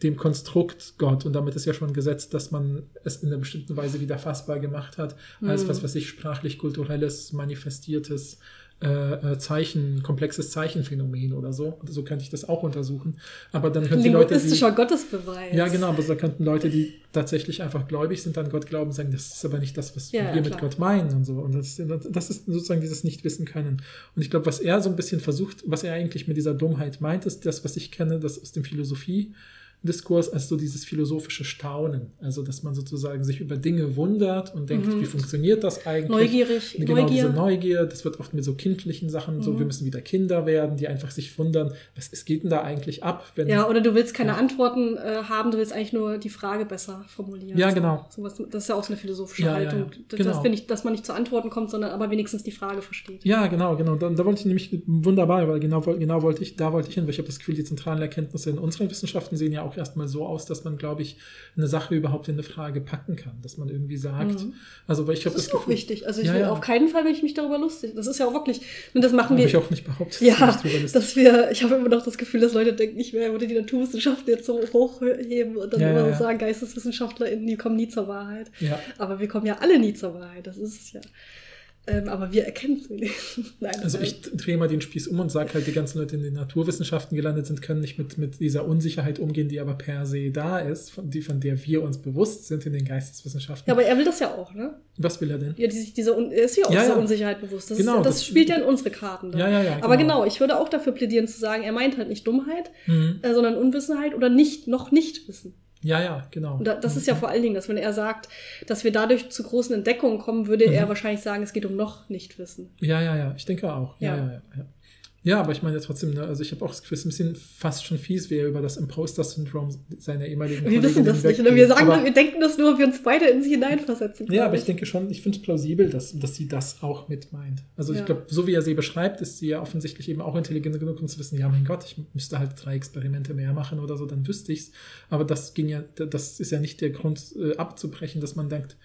dem Konstrukt Gott. Und damit ist ja schon gesetzt, dass man es in einer bestimmten Weise wieder fassbar gemacht hat, als mhm. was, was sich sprachlich-kulturelles, manifestiertes äh, äh, Zeichen, komplexes Zeichenphänomen oder so. So könnte ich das auch untersuchen. Aber dann könnten die Leute. Die, Gottesbeweis. Ja, genau, aber so könnten Leute, die tatsächlich einfach gläubig sind, an Gott glauben, sagen, das ist aber nicht das, was ja, wir ja, mit Gott meinen und so. Und das, das ist sozusagen dieses Nicht-Wissen können. Und ich glaube, was er so ein bisschen versucht, was er eigentlich mit dieser Dummheit meint, ist das, was ich kenne, das aus dem Philosophie Diskurs als so dieses philosophische Staunen. Also, dass man sozusagen sich über Dinge wundert und denkt, mhm. wie funktioniert das eigentlich? Neugierig. Genau, Neugier. diese Neugier. Das wird oft mit so kindlichen Sachen, mhm. so wir müssen wieder Kinder werden, die einfach sich wundern, was es geht denn da eigentlich ab? Wenn, ja, oder du willst keine ja. Antworten äh, haben, du willst eigentlich nur die Frage besser formulieren. Ja, genau. So, was, das ist ja auch so eine philosophische ja, Haltung. Ja. Genau. Das, ich, dass man nicht zu Antworten kommt, sondern aber wenigstens die Frage versteht. Ja, genau, genau. Da, da wollte ich nämlich wunderbar, weil genau, genau wollte ich, da wollte ich hin, weil ich habe das Gefühl, die zentralen Erkenntnisse in unseren Wissenschaften sehen ja auch erstmal so aus, dass man, glaube ich, eine Sache überhaupt in eine Frage packen kann. Dass man irgendwie sagt, mhm. also weil ich habe das, das ist auch wichtig. Also ich ja, will ja. auf keinen Fall will ich mich darüber lustig. Das ist ja auch wirklich, und das machen hab wir. ich auch nicht behauptet. Ja, dass, dass wir, ich habe immer noch das Gefühl, dass Leute denken, ich würde die Naturwissenschaften jetzt so hochheben und dann ja, immer so sagen, GeisteswissenschaftlerInnen, die kommen nie zur Wahrheit. Aber wir kommen ja alle nie zur Wahrheit. Das ist es ja. Ähm, aber wir erkennen es nicht. Nein, also ich drehe mal den Spieß um und sage halt, die ganzen Leute, die in den Naturwissenschaften gelandet sind, können nicht mit, mit dieser Unsicherheit umgehen, die aber per se da ist, von, die, von der wir uns bewusst sind in den Geisteswissenschaften. Ja, aber er will das ja auch, ne? Was will er denn? Ja, die, diese, er ist ja auch ja, dieser ja. Unsicherheit bewusst. Das, genau, ist, das, das, spielt ja in unsere Karten. Da. Ja, ja, ja. Genau. Aber genau, ich würde auch dafür plädieren zu sagen, er meint halt nicht Dummheit, mhm. äh, sondern Unwissenheit oder nicht, noch nicht wissen. Ja, ja, genau. Und das ist ja vor allen Dingen, dass wenn er sagt, dass wir dadurch zu großen Entdeckungen kommen, würde mhm. er wahrscheinlich sagen, es geht um noch Nichtwissen. Ja, ja, ja, ich denke auch. Ja, ja, ja. ja, ja. Ja, aber ich meine trotzdem, ne, also ich habe auch das Gefühl, es ist ein bisschen fast schon fies, wie er über das Imposter-Syndrom seiner ehemaligen Wir wissen das nicht, oder? Wir sagen, aber, wir denken das nur, wir uns beide in sich hineinversetzen. Ja, aber ich denke schon, ich finde es plausibel, dass, dass sie das auch mit meint. Also ja. ich glaube, so wie er sie beschreibt, ist sie ja offensichtlich eben auch intelligent genug, um zu wissen, ja, mein Gott, ich müsste halt drei Experimente mehr machen oder so, dann wüsste ich's. Aber das ging ja, das ist ja nicht der Grund, äh, abzubrechen, dass man denkt,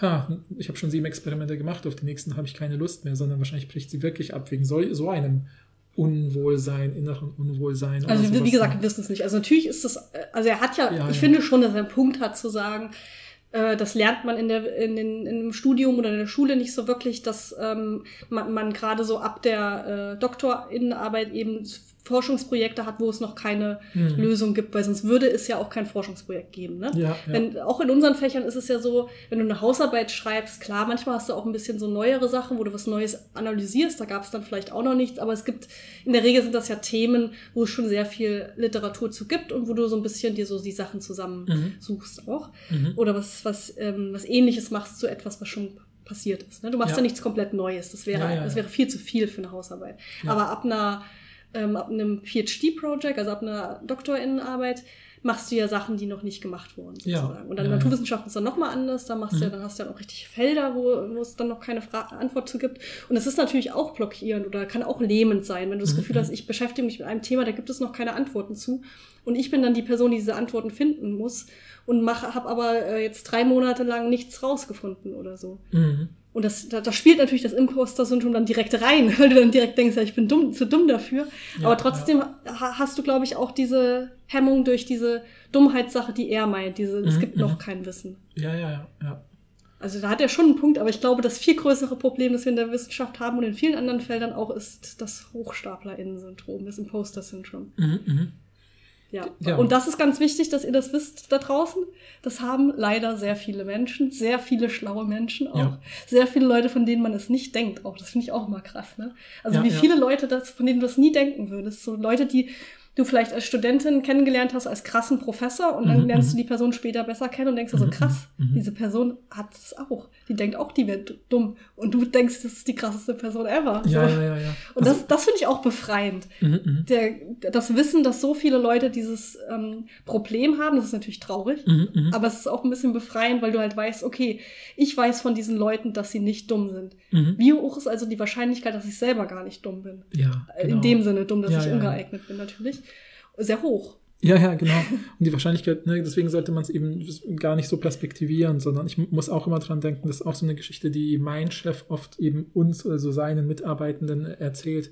ha, ich habe schon sieben Experimente gemacht, auf die nächsten habe ich keine Lust mehr, sondern wahrscheinlich bricht sie wirklich ab wegen so, so einem Unwohlsein, inneren Unwohlsein. Also wie gesagt, wir wissen es nicht. Also natürlich ist das, also er hat ja, ja ich ja. finde schon, dass er einen Punkt hat zu sagen, äh, das lernt man in der in, den, in Studium oder in der Schule nicht so wirklich, dass ähm, man, man gerade so ab der äh, Doktorinnenarbeit eben Forschungsprojekte hat, wo es noch keine mhm. Lösung gibt, weil sonst würde es ja auch kein Forschungsprojekt geben. Ne? Ja, wenn, ja. Auch in unseren Fächern ist es ja so, wenn du eine Hausarbeit schreibst, klar, manchmal hast du auch ein bisschen so neuere Sachen, wo du was Neues analysierst, da gab es dann vielleicht auch noch nichts, aber es gibt, in der Regel sind das ja Themen, wo es schon sehr viel Literatur zu gibt und wo du so ein bisschen dir so die Sachen zusammensuchst mhm. auch. Mhm. Oder was, was, ähm, was ähnliches machst zu etwas, was schon passiert ist. Ne? Du machst ja. ja nichts komplett Neues. Das wäre, ja, das wäre viel zu viel für eine Hausarbeit. Aber ab einer ähm, ab einem PhD-Project, also ab einer Doktorinnenarbeit, machst du ja Sachen, die noch nicht gemacht wurden, sozusagen. Ja, und dann ja, Naturwissenschaften ist dann nochmal anders, da machst mhm. du ja, mhm. dann hast du ja auch richtig Felder, wo, wo es dann noch keine Fra Antwort zu gibt. Und das ist natürlich auch blockierend oder kann auch lähmend sein, wenn du das mhm. Gefühl hast, ich beschäftige mich mit einem Thema, da gibt es noch keine Antworten zu. Und ich bin dann die Person, die diese Antworten finden muss und mache, habe aber äh, jetzt drei Monate lang nichts rausgefunden oder so. Mhm. Und das, da, da spielt natürlich das Imposter-Syndrom dann direkt rein, weil du dann direkt denkst, ja, ich bin dumm, zu dumm dafür. Ja, Aber trotzdem ja. hast du, glaube ich, auch diese Hemmung durch diese Dummheitssache, die er meint. Diese, mhm, es gibt noch mhm. kein Wissen. Ja, ja, ja, ja. Also da hat er schon einen Punkt, aber ich glaube, das viel größere Problem, das wir in der Wissenschaft haben und in vielen anderen Feldern auch, ist das HochstaplerInnen-Syndrom, das Imposter-Syndrom. Mhm, mhm. Ja. ja. Und das ist ganz wichtig, dass ihr das wisst da draußen. Das haben leider sehr viele Menschen, sehr viele schlaue Menschen auch. Ja. Sehr viele Leute, von denen man es nicht denkt auch. Das finde ich auch mal krass, ne? Also ja, wie viele Leute das, von denen du das nie denken würdest. So Leute, die du vielleicht als Studentin kennengelernt hast, als krassen Professor und dann mhm, lernst du mhm. die Person später besser kennen und denkst dir so, mhm, krass, mhm. diese Person hat es auch. Die denkt auch, die wird dumm. Und du denkst, das ist die krasseste Person ever. Ja, so. ja, ja, ja. Und also, das, das finde ich auch befreiend. Mhm, mhm, Der, das Wissen, dass so viele Leute dieses ähm, Problem haben, das ist natürlich traurig, aber es ist auch ein bisschen befreiend, weil du halt weißt, okay, ich weiß von diesen Leuten, dass sie nicht dumm sind. Wie hoch ist also die Wahrscheinlichkeit, dass ich selber gar nicht dumm bin? Ja, genau. In dem Sinne dumm, dass ja, ich ungeeignet bin natürlich sehr hoch. Ja, ja, genau. Und die Wahrscheinlichkeit, ne, deswegen sollte man es eben gar nicht so perspektivieren, sondern ich muss auch immer dran denken, das ist auch so eine Geschichte, die mein Chef oft eben uns, also seinen Mitarbeitenden erzählt.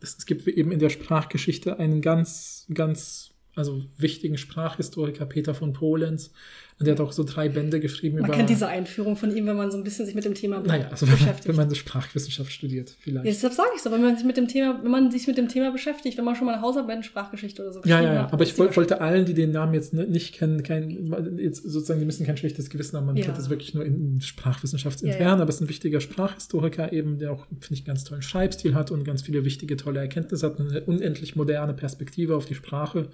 Es gibt eben in der Sprachgeschichte einen ganz, ganz, also wichtigen Sprachhistoriker, Peter von Polenz, und der hat auch so drei Bände geschrieben man über. Man kennt diese Einführung von ihm, wenn man so ein bisschen sich mit dem Thema naja, also beschäftigt. Wenn man, wenn man Sprachwissenschaft studiert, vielleicht. Ja, deshalb sage ich so, wenn man sich mit dem Thema, wenn man sich mit dem Thema beschäftigt, wenn man schon mal eine Hausarbeit in Sprachgeschichte oder so Ja, ja, ja. Aber ich wollte allen, die den Namen jetzt nicht kennen, kein, jetzt sozusagen, die müssen kein schlechtes Gewissen haben. Man ja. kennt das wirklich nur in Sprachwissenschaftsintern, ja, ja. aber es ist ein wichtiger Sprachhistoriker eben, der auch, finde ich, ganz tollen Schreibstil hat und ganz viele wichtige, tolle Erkenntnisse hat, eine unendlich moderne Perspektive auf die Sprache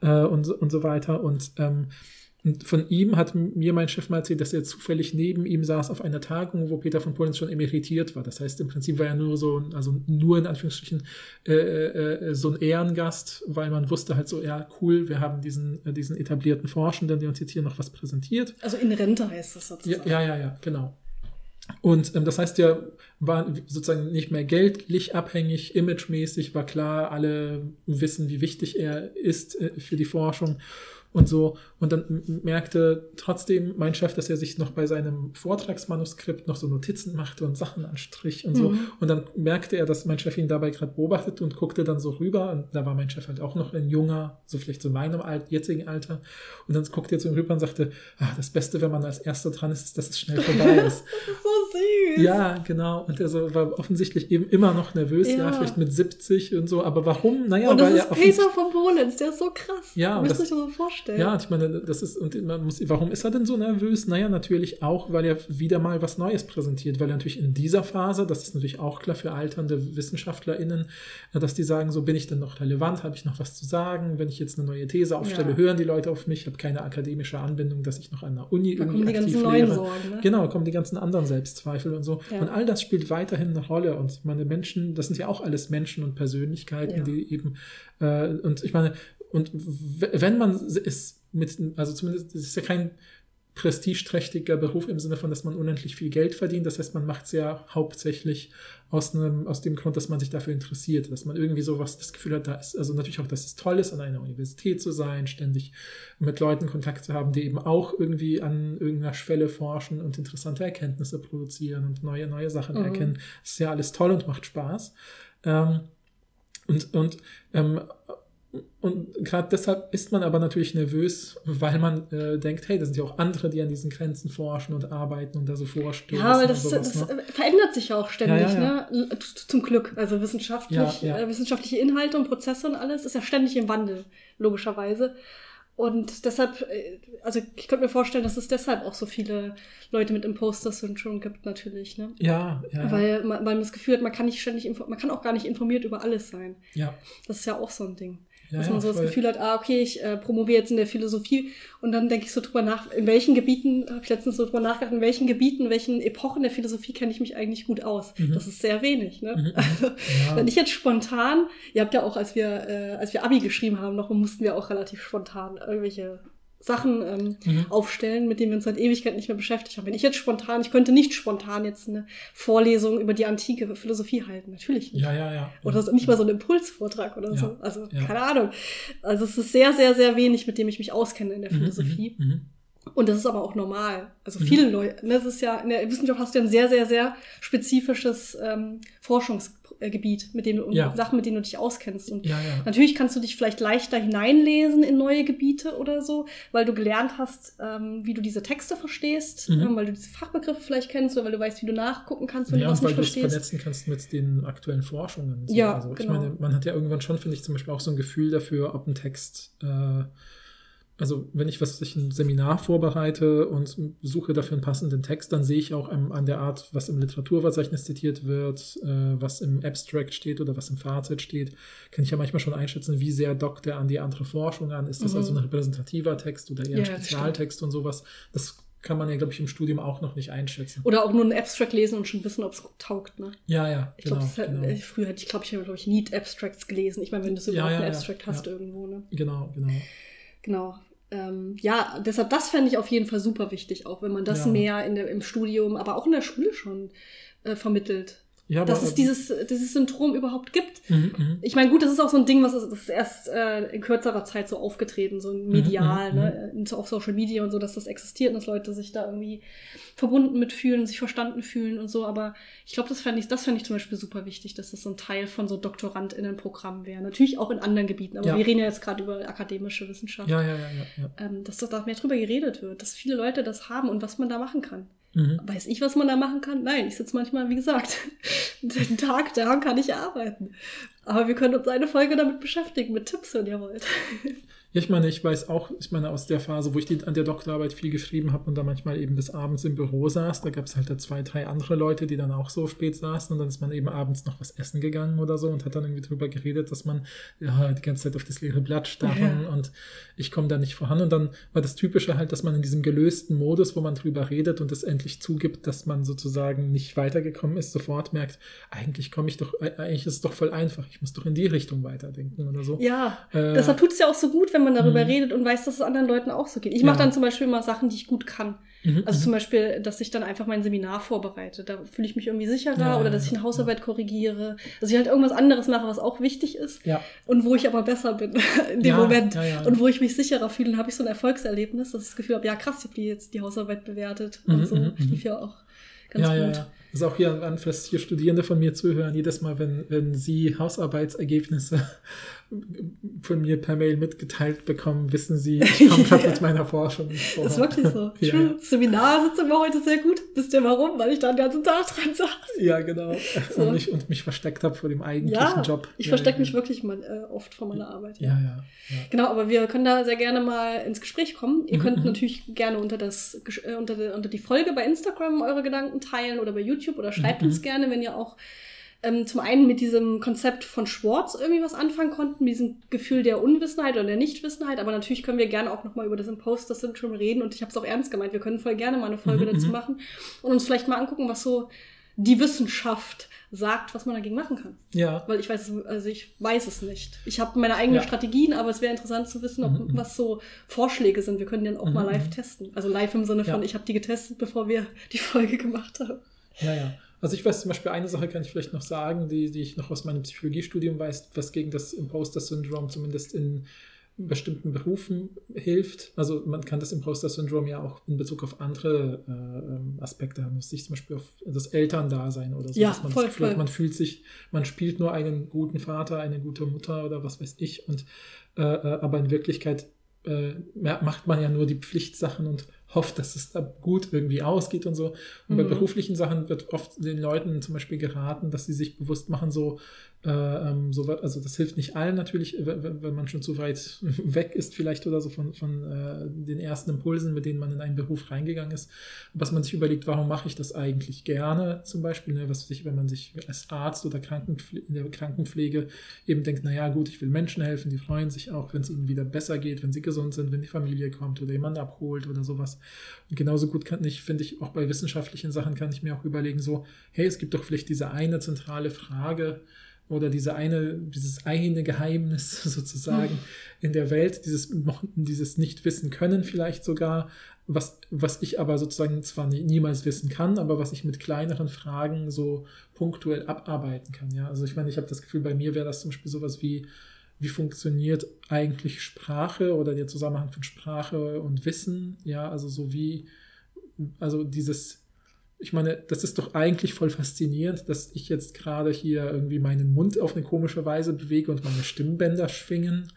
äh, und, und so weiter. Und ähm, und von ihm hat mir mein Chef mal erzählt, dass er zufällig neben ihm saß auf einer Tagung, wo Peter von Polenz schon emeritiert war. Das heißt, im Prinzip war er nur so, also nur in Anführungsstrichen äh, äh, so ein Ehrengast, weil man wusste halt so, ja, cool, wir haben diesen, äh, diesen etablierten Forschenden, der uns jetzt hier noch was präsentiert. Also in Rente heißt das sozusagen. Ja, ja, ja, ja genau. Und ähm, das heißt, er war sozusagen nicht mehr geldlich abhängig, imagemäßig war klar, alle wissen, wie wichtig er ist äh, für die Forschung und so. Und dann merkte trotzdem mein Chef, dass er sich noch bei seinem Vortragsmanuskript noch so Notizen machte und Sachen anstrich und so. Mhm. Und dann merkte er, dass mein Chef ihn dabei gerade beobachtet und guckte dann so rüber. Und da war mein Chef halt auch noch ein junger, so vielleicht so meinem Alt, jetzigen Alter. Und dann guckte er zu ihm rüber und sagte, ah, das Beste, wenn man als Erster dran ist, ist, dass es schnell vorbei ist. so süß. Ja, genau. Und er so, war offensichtlich eben immer noch nervös, ja. ja. vielleicht mit 70 und so. Aber warum? Naja, und das weil ist Peter von Polenz, der ist so krass. Ja, euch das so vorstellen. Ja, ich meine, das ist, und man muss, warum ist er denn so nervös? Naja, natürlich auch, weil er wieder mal was Neues präsentiert, weil er natürlich in dieser Phase, das ist natürlich auch klar für alternde WissenschaftlerInnen, dass die sagen, so bin ich denn noch relevant, habe ich noch was zu sagen, wenn ich jetzt eine neue These aufstelle, ja. hören die Leute auf mich, ich habe keine akademische Anbindung, dass ich noch an der Uni da irgendwie kommen die ganzen lehre. Neuen Sorgen, ne? Genau, kommen die ganzen anderen selbst Selbstzweifel und so. Ja. Und all das spielt weiterhin eine Rolle. Und meine Menschen, das sind ja auch alles Menschen und Persönlichkeiten, ja. die eben, äh, und ich meine, und wenn man es mit, also zumindest, es ist ja kein prestigeträchtiger Beruf im Sinne von, dass man unendlich viel Geld verdient. Das heißt, man macht es ja hauptsächlich aus, einem, aus dem Grund, dass man sich dafür interessiert, dass man irgendwie sowas das Gefühl hat, da ist, also natürlich auch, dass es toll ist, an einer Universität zu sein, ständig mit Leuten Kontakt zu haben, die eben auch irgendwie an irgendeiner Schwelle forschen und interessante Erkenntnisse produzieren und neue, neue Sachen mhm. erkennen. Das ist ja alles toll und macht Spaß. Ähm, und und ähm, und gerade deshalb ist man aber natürlich nervös, weil man äh, denkt, hey, da sind ja auch andere, die an diesen Grenzen forschen und arbeiten und da so vorstellen. Ja, aber das, sowas, das ne? verändert sich ja auch ständig, ja, ja, ja. ne? Zum Glück. Also wissenschaftlich, äh, wissenschaftliche Inhalte und Prozesse und alles ist ja ständig im Wandel, logischerweise. Und deshalb, äh, also ich könnte mir vorstellen, dass es deshalb auch so viele Leute mit Imposter-Syndrom gibt, natürlich. Ne? Ja, ja. Weil man, weil man das Gefühl hat, man kann nicht ständig, man kann auch gar nicht informiert über alles sein. Ja. Das ist ja auch so ein Ding. Ja, dass man so das Gefühl hat, ah, okay, ich äh, promoviere jetzt in der Philosophie und dann denke ich so drüber nach, in welchen Gebieten, habe ich letztens so drüber nachgedacht, in welchen Gebieten, in welchen Epochen der Philosophie kenne ich mich eigentlich gut aus. Mhm. Das ist sehr wenig. Ne? Mhm. Also, ja. Wenn ich jetzt spontan, ihr habt ja auch, als wir, äh, als wir Abi geschrieben haben, noch mussten wir auch relativ spontan irgendwelche Sachen ähm, mhm. aufstellen, mit denen wir uns seit Ewigkeit nicht mehr beschäftigt haben. Wenn ich jetzt spontan, ich könnte nicht spontan jetzt eine Vorlesung über die antike Philosophie halten. Natürlich nicht. Ja, ja, ja. Oder so, nicht mal so einen Impulsvortrag oder ja, so. Also, ja. keine Ahnung. Also es ist sehr, sehr, sehr wenig, mit dem ich mich auskenne in der mhm, Philosophie. Mhm, mhm. Und das ist aber auch normal. Also mhm. viele Leute, ne, das ist ja, in der Wissenschaft hast du ja ein sehr, sehr, sehr spezifisches ähm, Forschungs Gebiet, mit dem du ja. Sachen, mit denen du dich auskennst. Und ja, ja. natürlich kannst du dich vielleicht leichter hineinlesen in neue Gebiete oder so, weil du gelernt hast, ähm, wie du diese Texte verstehst, mhm. ähm, weil du diese Fachbegriffe vielleicht kennst oder weil du weißt, wie du nachgucken kannst, wenn ja, du was und weil nicht du es vernetzen kannst mit den aktuellen Forschungen. So. Ja, also, genau. Ich meine, man hat ja irgendwann schon, finde ich, zum Beispiel auch so ein Gefühl dafür, ob ein Text äh, also wenn ich was ich ein Seminar vorbereite und suche dafür einen passenden Text, dann sehe ich auch an, an der Art, was im Literaturverzeichnis zitiert wird, äh, was im Abstract steht oder was im Fazit steht, kann ich ja manchmal schon einschätzen, wie sehr dockt der an die andere Forschung an. Ist das mhm. also ein repräsentativer Text oder eher ein ja, Spezialtext und sowas? Das kann man ja, glaube ich, im Studium auch noch nicht einschätzen. Oder auch nur einen Abstract lesen und schon wissen, ob es taugt, ne? Ja, ja. Ich genau, glaube, genau. Äh, früher hätte ich, glaube ich, glaube ich, Need Abstracts gelesen. Ich meine, wenn du so überhaupt ja, ja, einen Abstract hast irgendwo, ne? Genau, genau. Genau ähm, ja, deshalb, das fände ich auf jeden Fall super wichtig, auch wenn man das ja. mehr in der, im Studium, aber auch in der Schule schon äh, vermittelt. Ja, dass es dieses, dieses Syndrom überhaupt gibt. Mhm, mhm, ich meine, gut, das ist auch so ein Ding, was ist, das ist erst äh, in kürzerer Zeit so aufgetreten, so mhm, medial, mhm, ne, auf Social Media und so, dass das existiert und dass Leute sich da irgendwie verbunden mitfühlen, sich verstanden fühlen und so. Aber ich glaube, das fände ich, das fände ich zum Beispiel super wichtig, dass das so ein Teil von so DoktorandInnen-Programmen wäre. Natürlich auch in anderen Gebieten, aber ja. wir reden ja jetzt gerade über akademische Wissenschaft. Ja, ja, ja, ja, ja. Ähm, dass da mehr drüber geredet wird, dass viele Leute das haben und was man da machen kann. Mhm. Weiß ich, was man da machen kann? Nein, ich sitze manchmal, wie gesagt, den Tag da kann ich arbeiten. Aber wir können uns eine Folge damit beschäftigen, mit Tipps, wenn ihr wollt. Ja, ich meine, ich weiß auch, ich meine, aus der Phase, wo ich die, an der Doktorarbeit viel geschrieben habe und da manchmal eben bis abends im Büro saß, da gab es halt da zwei, drei andere Leute, die dann auch so spät saßen und dann ist man eben abends noch was essen gegangen oder so und hat dann irgendwie drüber geredet, dass man ja die ganze Zeit auf das leere Blatt starren ja. und ich komme da nicht voran. Und dann war das Typische halt, dass man in diesem gelösten Modus, wo man drüber redet und es endlich zugibt, dass man sozusagen nicht weitergekommen ist, sofort merkt, eigentlich komme ich doch, eigentlich ist es doch voll einfach, ich muss doch in die Richtung weiterdenken oder so. Ja, äh, deshalb tut es ja auch so gut, wenn man darüber mhm. redet und weiß, dass es anderen Leuten auch so geht. Ich ja. mache dann zum Beispiel immer Sachen, die ich gut kann. Mhm, also mhm. zum Beispiel, dass ich dann einfach mein Seminar vorbereite. Da fühle ich mich irgendwie sicherer ja, oder dass ich eine Hausarbeit korrigiere. Dass ich halt irgendwas anderes mache, was auch wichtig ist. Und wo ich aber besser bin in dem Moment. Und wo ich mich sicherer fühle. Dann habe ich so ein Erfolgserlebnis, dass ich das Gefühl habe, ja krass, ich habe die jetzt die Hausarbeit bewertet mhm, und so. Mhm, lief ja auch ganz ja, gut. Ja, ja. Das ist auch hier an, falls hier Studierende von mir zuhören, jedes Mal, wenn, wenn sie Hausarbeitsergebnisse von mir per Mail mitgeteilt bekommen, wissen Sie, ich komme gerade mit meiner Forschung vor. Das ist wirklich so. ja. True. Seminarsitzung war heute sehr gut. Wisst ihr warum? Weil ich da den ganzen Tag dran saß. Ja, genau. So. Und, mich, und mich versteckt habe vor dem eigentlichen ja, Job. Ich ja, verstecke mich wirklich mal, äh, oft vor meiner Arbeit. Ja. Ja, Genau, aber wir können da sehr gerne mal ins Gespräch kommen. Ihr mhm, könnt mhm. natürlich gerne unter, das, äh, unter, die, unter die Folge bei Instagram eure Gedanken teilen oder bei YouTube oder schreibt mhm. uns gerne, wenn ihr auch ähm, zum einen mit diesem Konzept von Schwartz irgendwie was anfangen konnten, mit diesem Gefühl der Unwissenheit oder der Nichtwissenheit. Aber natürlich können wir gerne auch nochmal über das Imposter-Syndrom reden. Und ich habe es auch ernst gemeint. Wir können voll gerne mal eine Folge Mhm, dazu mhm. machen und uns vielleicht mal angucken, was so die Wissenschaft sagt, was man dagegen machen kann. Ja. Weil ich weiß, es- also ich weiß es nicht. Ich habe meine eigenen Ja. Strategien, aber es wäre interessant zu wissen, ob, Mhm, mhm. was so Vorschläge sind. Wir können die dann auch Mhm, mal live testen. Also live im Sinne von, Ja. ich habe die getestet, bevor wir die Folge gemacht haben. Ja, ja. Also ich weiß zum Beispiel, eine Sache kann ich vielleicht noch sagen, die, die ich noch aus meinem Psychologiestudium weiß, was gegen das Imposter-Syndrom zumindest in bestimmten Berufen hilft. Also man kann das Imposter-Syndrom ja auch in Bezug auf andere äh, ähm, Aspekte haben. Sich zum Beispiel auf das Elterndasein oder so. Ja, man voll, hat, voll. man fühlt sich, man spielt nur einen guten Vater, eine gute Mutter oder was weiß ich. Und äh, äh, aber in Wirklichkeit äh, ma- macht man ja nur die Pflichtsachen und hofft, dass es da gut irgendwie ausgeht und so. Und bei Mhm. beruflichen Sachen wird oft den Leuten zum Beispiel geraten, dass sie sich bewusst machen, so, ähm, so also das hilft nicht allen natürlich, wenn, wenn- wenn man schon zu weit weg ist, vielleicht oder so von, von äh, den ersten Impulsen, mit denen man in einen Beruf reingegangen ist. Was man sich überlegt, warum mache ich das eigentlich gerne, zum Beispiel, ne, was sich, wenn man sich als Arzt oder Krankenpfle in der Krankenpflege eben denkt, naja, gut, ich will Menschen helfen, die freuen sich auch, wenn es ihnen wieder besser geht, wenn sie gesund sind, wenn die Familie kommt oder jemand abholt oder sowas. Und genauso gut kann ich, finde ich, auch bei wissenschaftlichen Sachen kann ich mir auch überlegen, so, hey, es gibt doch vielleicht diese eine zentrale Frage oder diese eine, dieses eine Geheimnis sozusagen in der Welt, dieses, dieses Nicht-Wissen können vielleicht sogar, was, was ich aber sozusagen zwar nie, niemals wissen kann, aber was ich mit kleineren Fragen so punktuell abarbeiten kann. Ja, also ich meine, ich habe das Gefühl, bei mir wäre das zum Beispiel sowas wie, wie funktioniert eigentlich Sprache oder der Zusammenhang von Sprache und Wissen, ja, also so wie, also dieses, ich meine, das ist doch eigentlich voll faszinierend, dass ich jetzt gerade hier irgendwie meinen Mund auf eine komische Weise bewege und meine Stimmbänder schwingen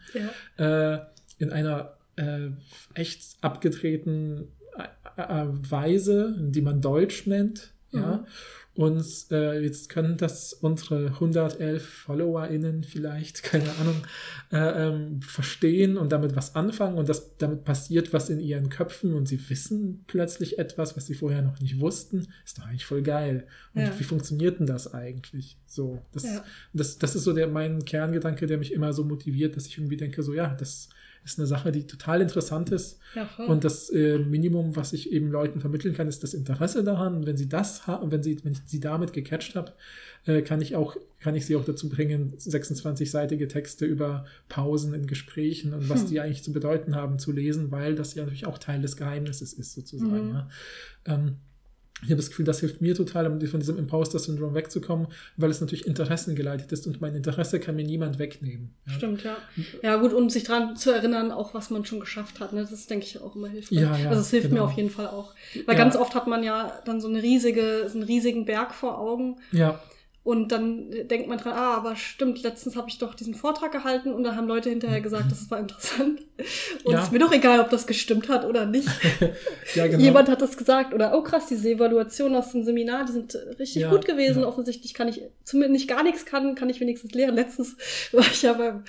Ja. äh, in einer äh, echt abgedrehten äh, äh, Weise, die man Deutsch nennt, ja. Mhm. Und äh, jetzt können das unsere 111 FollowerInnen vielleicht, keine Ahnung, äh, ähm, verstehen und damit was anfangen und das, damit passiert was in ihren Köpfen und sie wissen plötzlich etwas, was sie vorher noch nicht wussten. Ist doch eigentlich voll geil. Und Ja. wie funktioniert denn das eigentlich? So, das, Ja. das, das ist so der, mein Kerngedanke, der mich immer so motiviert, dass ich irgendwie denke, so ja, das ist eine Sache, die total interessant ist. Ja. Und das äh, Minimum, was ich eben Leuten vermitteln kann, ist das Interesse daran. Und wenn sie das haben, wenn sie, wenn ich sie damit gecatcht habe, äh, kann ich auch, kann ich sie auch dazu bringen, 26-seitige Texte über Pausen in Gesprächen und was Hm. die eigentlich zu bedeuten haben, zu lesen, weil das ja natürlich auch Teil des Geheimnisses ist, sozusagen. Mhm. Ja. Ähm, ich habe das Gefühl, das hilft mir total, um von diesem Imposter-Syndrom wegzukommen, weil es natürlich interessengeleitet ist und mein Interesse kann mir niemand wegnehmen. Ja. Stimmt, ja. Ja, gut, um sich daran zu erinnern, auch was man schon geschafft hat. Ne? Das ist, denke ich, auch immer hilfreich. Ja, ja, also es hilft mir genau. auf jeden Fall auch. Weil ganz oft hat man ja dann so eine riesige, so einen riesigen Berg vor Augen. Ja, Und dann denkt man dran, ah, aber stimmt, letztens habe ich doch diesen Vortrag gehalten und dann haben Leute hinterher gesagt, das war interessant. Und Ja. es ist mir doch egal, ob das gestimmt hat oder nicht. ja, genau. Jemand hat das gesagt oder, oh krass, diese Evaluationen aus dem Seminar, die sind richtig Ja, gut gewesen. Offensichtlich kann ich, zumindest nicht gar nichts kann, kann ich wenigstens lehren. Letztens war ich ja beim,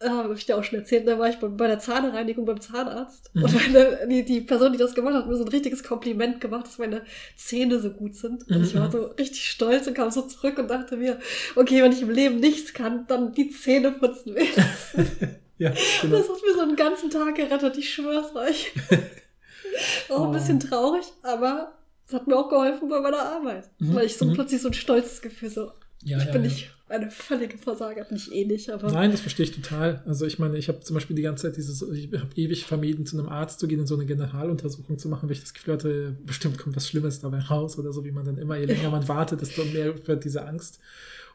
äh, habe ich dir auch schon erzählt, da war ich bei, bei der Zahnreinigung beim Zahnarzt. Mhm. Und meine, die, die Person, die das gemacht hat, hat mir so ein richtiges Kompliment gemacht, dass meine Zähne so gut sind. Und ich war Mhm. so richtig stolz und kam so zurück und dachte mir, okay, wenn ich im Leben nichts kann, dann die Zähne putzen ja, genau. Das hat mir so einen ganzen Tag gerettet, ich schwör's euch. auch ein Oh. bisschen traurig, aber es hat mir auch geholfen bei meiner Arbeit. Mhm, Weil ich so mhm. plötzlich so ein stolzes Gefühl so, Ja, ich ja, bin nicht eine völlige Versager, eh nicht, aber Nein, das verstehe ich total. Also ich meine, ich habe zum Beispiel die ganze Zeit dieses, ich habe ewig vermieden, zu einem Arzt zu gehen und so eine Generaluntersuchung zu machen, weil ich das Gefühl hatte, bestimmt kommt was Schlimmes dabei raus oder so, wie man dann immer, je länger man wartet, desto mehr wird diese Angst.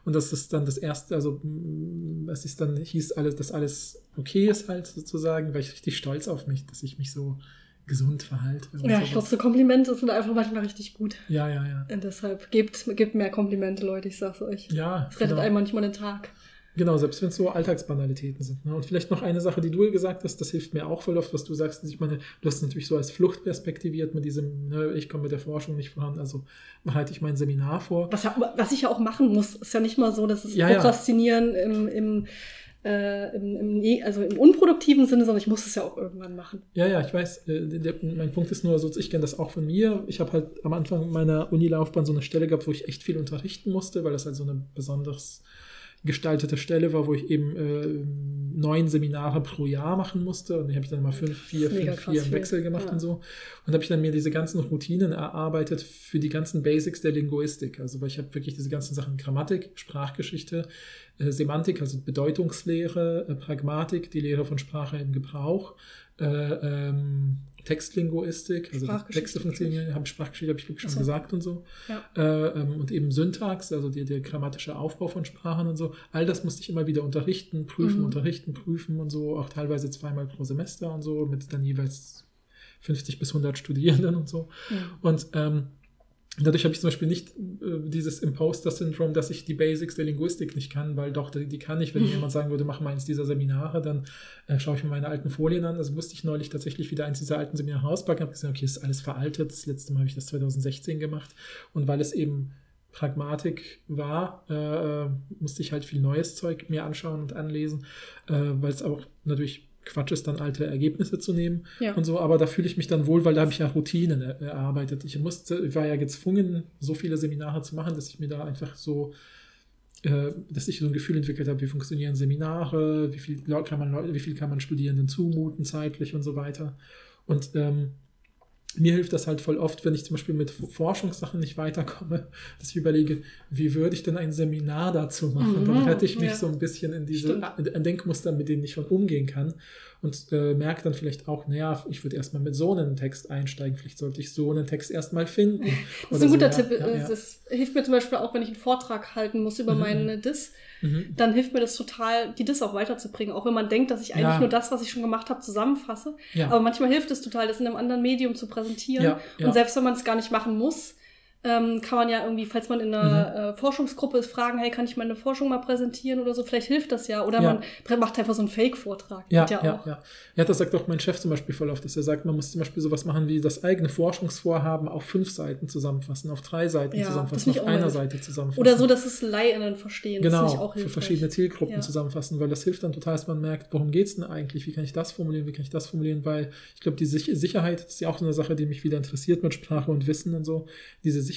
Und das ist dann das erste, also mm, es ist dann hieß alles, dass alles okay ist halt sozusagen, weil ich richtig stolz auf mich, dass ich mich so gesund verhalte. ja, ich glaube, sowas. so Komplimente sind einfach manchmal richtig gut. Ja, ja, ja. Und deshalb gebt, gebt mehr Komplimente, Leute, ich sag's euch. Ja, Es rettet genau. einem manchmal den Tag. Genau, selbst wenn es so Alltagsbanalitäten sind. Ne? Und vielleicht noch eine Sache, die du gesagt hast, das hilft mir auch voll oft, was du sagst. Ich meine, du hast es natürlich so als Flucht perspektiviert mit diesem, ne, ich komme mit der Forschung nicht voran, also halte ich mein Seminar vor. Was, ja- was ich ja auch machen muss, ist ja nicht mal so, dass es Ja, ja. Prokrastinieren im, im äh, im, im, also im unproduktiven Sinne, sondern ich muss es ja auch irgendwann machen. Ja, ja, ich weiß. Äh, der, mein Punkt ist nur, also ich kenne das auch von mir. Ich habe halt am Anfang meiner Unilaufbahn so eine Stelle gehabt, wo ich echt viel unterrichten musste, weil das halt so eine besonders gestaltete Stelle war, wo ich eben äh, neun Seminare pro Jahr machen musste. Und die habe ich dann mal fünf, vier, fünf, vier im Wechsel gemacht ja. und so. Und habe ich dann mir diese ganzen Routinen erarbeitet für die ganzen Basics der Linguistik. Also weil ich habe wirklich diese ganzen Sachen Grammatik, Sprachgeschichte, äh, Semantik, also Bedeutungslehre, äh, Pragmatik, die Lehre von Sprache im Gebrauch, äh, ähm, Textlinguistik, also Texte funktionieren, habe Sprachgeschichte, habe ich glaube schon so. gesagt und so. Ja. Äh, ähm, und eben Syntax, also der, der grammatische Aufbau von Sprachen und so. All das musste ich immer wieder unterrichten, prüfen, mhm. unterrichten, prüfen und so, auch teilweise zweimal pro Semester und so, mit dann jeweils 50 bis 100 Studierenden und so. Mhm. Und ähm, Dadurch habe ich zum Beispiel nicht äh, dieses Imposter-Syndrom, dass ich die Basics der Linguistik nicht kann, weil doch, die, die kann ich. Wenn mhm. jemand sagen würde, mach mal eins dieser Seminare, dann äh, schaue ich mir meine alten Folien an. Also musste ich neulich tatsächlich wieder eins dieser alten Seminare auspacken. habe gesagt, okay, ist alles veraltet. Das letzte Mal habe ich das 2016 gemacht. Und weil es eben Pragmatik war, äh, musste ich halt viel neues Zeug mir anschauen und anlesen, äh, weil es auch natürlich Quatsch ist, dann alte Ergebnisse zu nehmen ja. und so, aber da fühle ich mich dann wohl, weil da habe ich ja Routinen erarbeitet. Ich musste, ich war ja gezwungen, so viele Seminare zu machen, dass ich mir da einfach so, äh, dass ich so ein Gefühl entwickelt habe, wie funktionieren Seminare, wie viel kann man, wie viel kann man Studierenden zumuten, zeitlich und so weiter. Und ähm, mir hilft das halt voll oft, wenn ich zum Beispiel mit Forschungssachen nicht weiterkomme, dass ich überlege, wie würde ich denn ein Seminar dazu machen? Mhm, dann rette ich mich ja. so ein bisschen in diese Stimmt. Denkmuster, mit denen ich schon umgehen kann und äh, merke dann vielleicht auch, naja, ich würde erstmal mit so einem Text einsteigen, vielleicht sollte ich so einen Text erstmal finden. Das ist ein guter so. Tipp. Ja, ja. Das hilft mir zum Beispiel auch, wenn ich einen Vortrag halten muss über mhm. meine Dis mhm. dann hilft mir das total, die das auch weiterzubringen. Auch wenn man denkt, dass ich eigentlich ja. nur das, was ich schon gemacht habe, zusammenfasse. Aber manchmal hilft es total, das in einem anderen Medium zu präsentieren. Und selbst wenn man es gar nicht machen muss, ähm, kann man ja irgendwie, falls man in einer mhm. äh, Forschungsgruppe ist, fragen, hey, kann ich meine Forschung mal präsentieren oder so? Vielleicht hilft das ja. Oder ja. man macht einfach so einen Fake-Vortrag. Ja, ja, ja, ja. Ja, das sagt auch mein Chef zum Beispiel voll oft, dass er sagt, man muss zum Beispiel sowas machen wie das eigene Forschungsvorhaben auf fünf Seiten zusammenfassen, auf drei Seiten ja, zusammenfassen, auf einer Seite zusammenfassen. Oder so, dass es LaiInnen verstehen. Genau, für verschiedene Zielgruppen zusammenfassen, weil das hilft dann total, dass man merkt, worum geht es denn eigentlich? Wie kann ich das formulieren? Wie kann ich das formulieren? Weil ich glaube, die Sicherheit ist ja auch so eine Sache, die mich wieder interessiert mit Sprache und Wissen und so. Diese Sicherheit,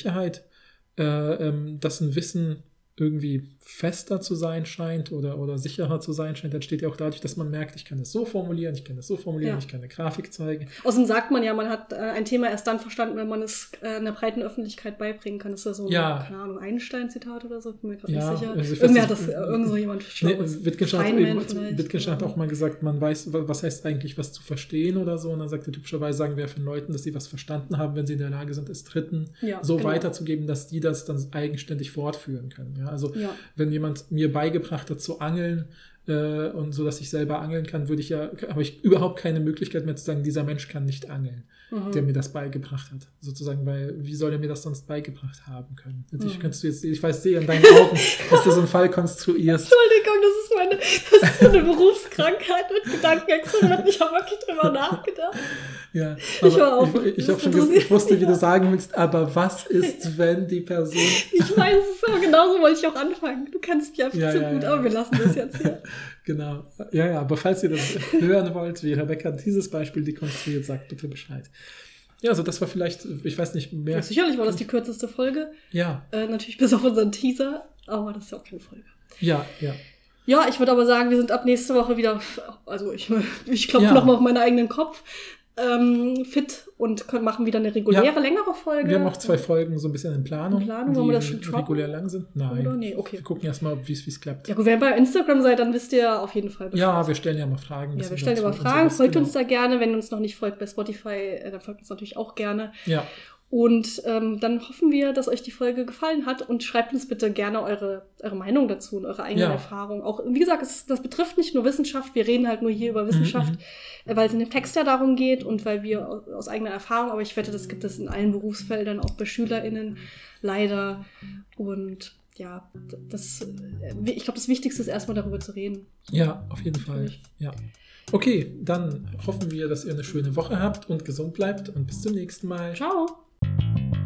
äh, ähm, dass ein Wissen irgendwie fester zu sein scheint oder, oder sicherer zu sein scheint, entsteht ja auch dadurch, dass man merkt, ich kann das so formulieren, ich kann das so formulieren, ja. ich kann eine Grafik zeigen. Außerdem sagt man ja, man hat äh, ein Thema erst dann verstanden, wenn man es äh, einer breiten Öffentlichkeit beibringen kann. Das ist ja so, ja. keine Ahnung, Einstein-Zitat oder so, bin mir gerade ja, nicht sicher. Also Irgendwie hat das äh, irgend so jemand nee, Wittgenstein, Wittgenstein hat auch mal gesagt, man weiß, was heißt eigentlich, was zu verstehen oder so. Und dann sagt er typischerweise, sagen wir von Leuten, dass sie was verstanden haben, wenn sie in der Lage sind, es Dritten ja, so genau. weiterzugeben, dass die das dann eigenständig fortführen können. Ja, also wenn jemand mir beigebracht hat zu angeln äh, und so, dass ich selber angeln kann, würde ich ja, habe ich überhaupt keine Möglichkeit mehr zu sagen, dieser Mensch kann nicht angeln, mhm. der mir das beigebracht hat. Sozusagen, weil wie soll er mir das sonst beigebracht haben können? Natürlich mhm. kannst du jetzt, ich weiß, sehe an deinen Augen, dass du so einen Fall konstruierst. Entschuldigung, das ist meine, das ist eine Berufskrankheit mit Gedankenexperiment. Ich habe wirklich drüber nachgedacht. Ja, ich, war auch, ich, ich, schon ich wusste, wie du sagen willst, aber was ist, wenn die Person. Ich weiß es, aber genauso wollte ich auch anfangen. Du kennst mich einfach ja, zu ja, gut, ja. aber wir lassen das jetzt hier. genau. Ja, ja, aber falls ihr das hören wollt, wie Rebecca dieses Beispiel dekonstruiert, sagt bitte Bescheid. Ja, also das war vielleicht, ich weiß nicht mehr. Ja, sicherlich war das die kürzeste Folge. Ja. Äh, natürlich bis auf unseren Teaser, aber das ist ja auch keine Folge. Ja, ja. Ja, ich würde aber sagen, wir sind ab nächste Woche wieder, also ich, ich klopfe ja. nochmal auf meinen eigenen Kopf ähm, fit und können, machen wieder eine reguläre, ja. längere Folge. Wir haben auch zwei Folgen so ein bisschen in Planung. In Planung, wollen wir das schon droppen? regulär lang sind? Nein. Oder? Nee, okay. Wir gucken erstmal, wie es klappt. Ja gut, wenn ihr bei Instagram seid, dann wisst ihr auf jeden Fall Bescheid. Ja, wir stellen ja mal Fragen. Ja, wir stellen ja mal Fragen. Folgt genau. uns da gerne. Wenn ihr uns noch nicht folgt bei Spotify, äh, dann folgt uns natürlich auch gerne. Ja. Und ähm, dann hoffen wir, dass euch die Folge gefallen hat und schreibt uns bitte gerne eure, eure Meinung dazu und eure eigenen ja. Erfahrungen. Auch, wie gesagt, es, das betrifft nicht nur Wissenschaft, wir reden halt nur hier über Wissenschaft, mhm. weil es in dem Text ja darum geht und weil wir aus, aus eigener Erfahrung, aber ich wette, das gibt es in allen Berufsfeldern, auch bei SchülerInnen, leider. Und ja, das, äh, ich glaube, das Wichtigste ist erstmal darüber zu reden. Ja, auf jeden Fall. Ja. Okay, dann hoffen wir, dass ihr eine schöne Woche habt und gesund bleibt und bis zum nächsten Mal. Ciao. Thank you.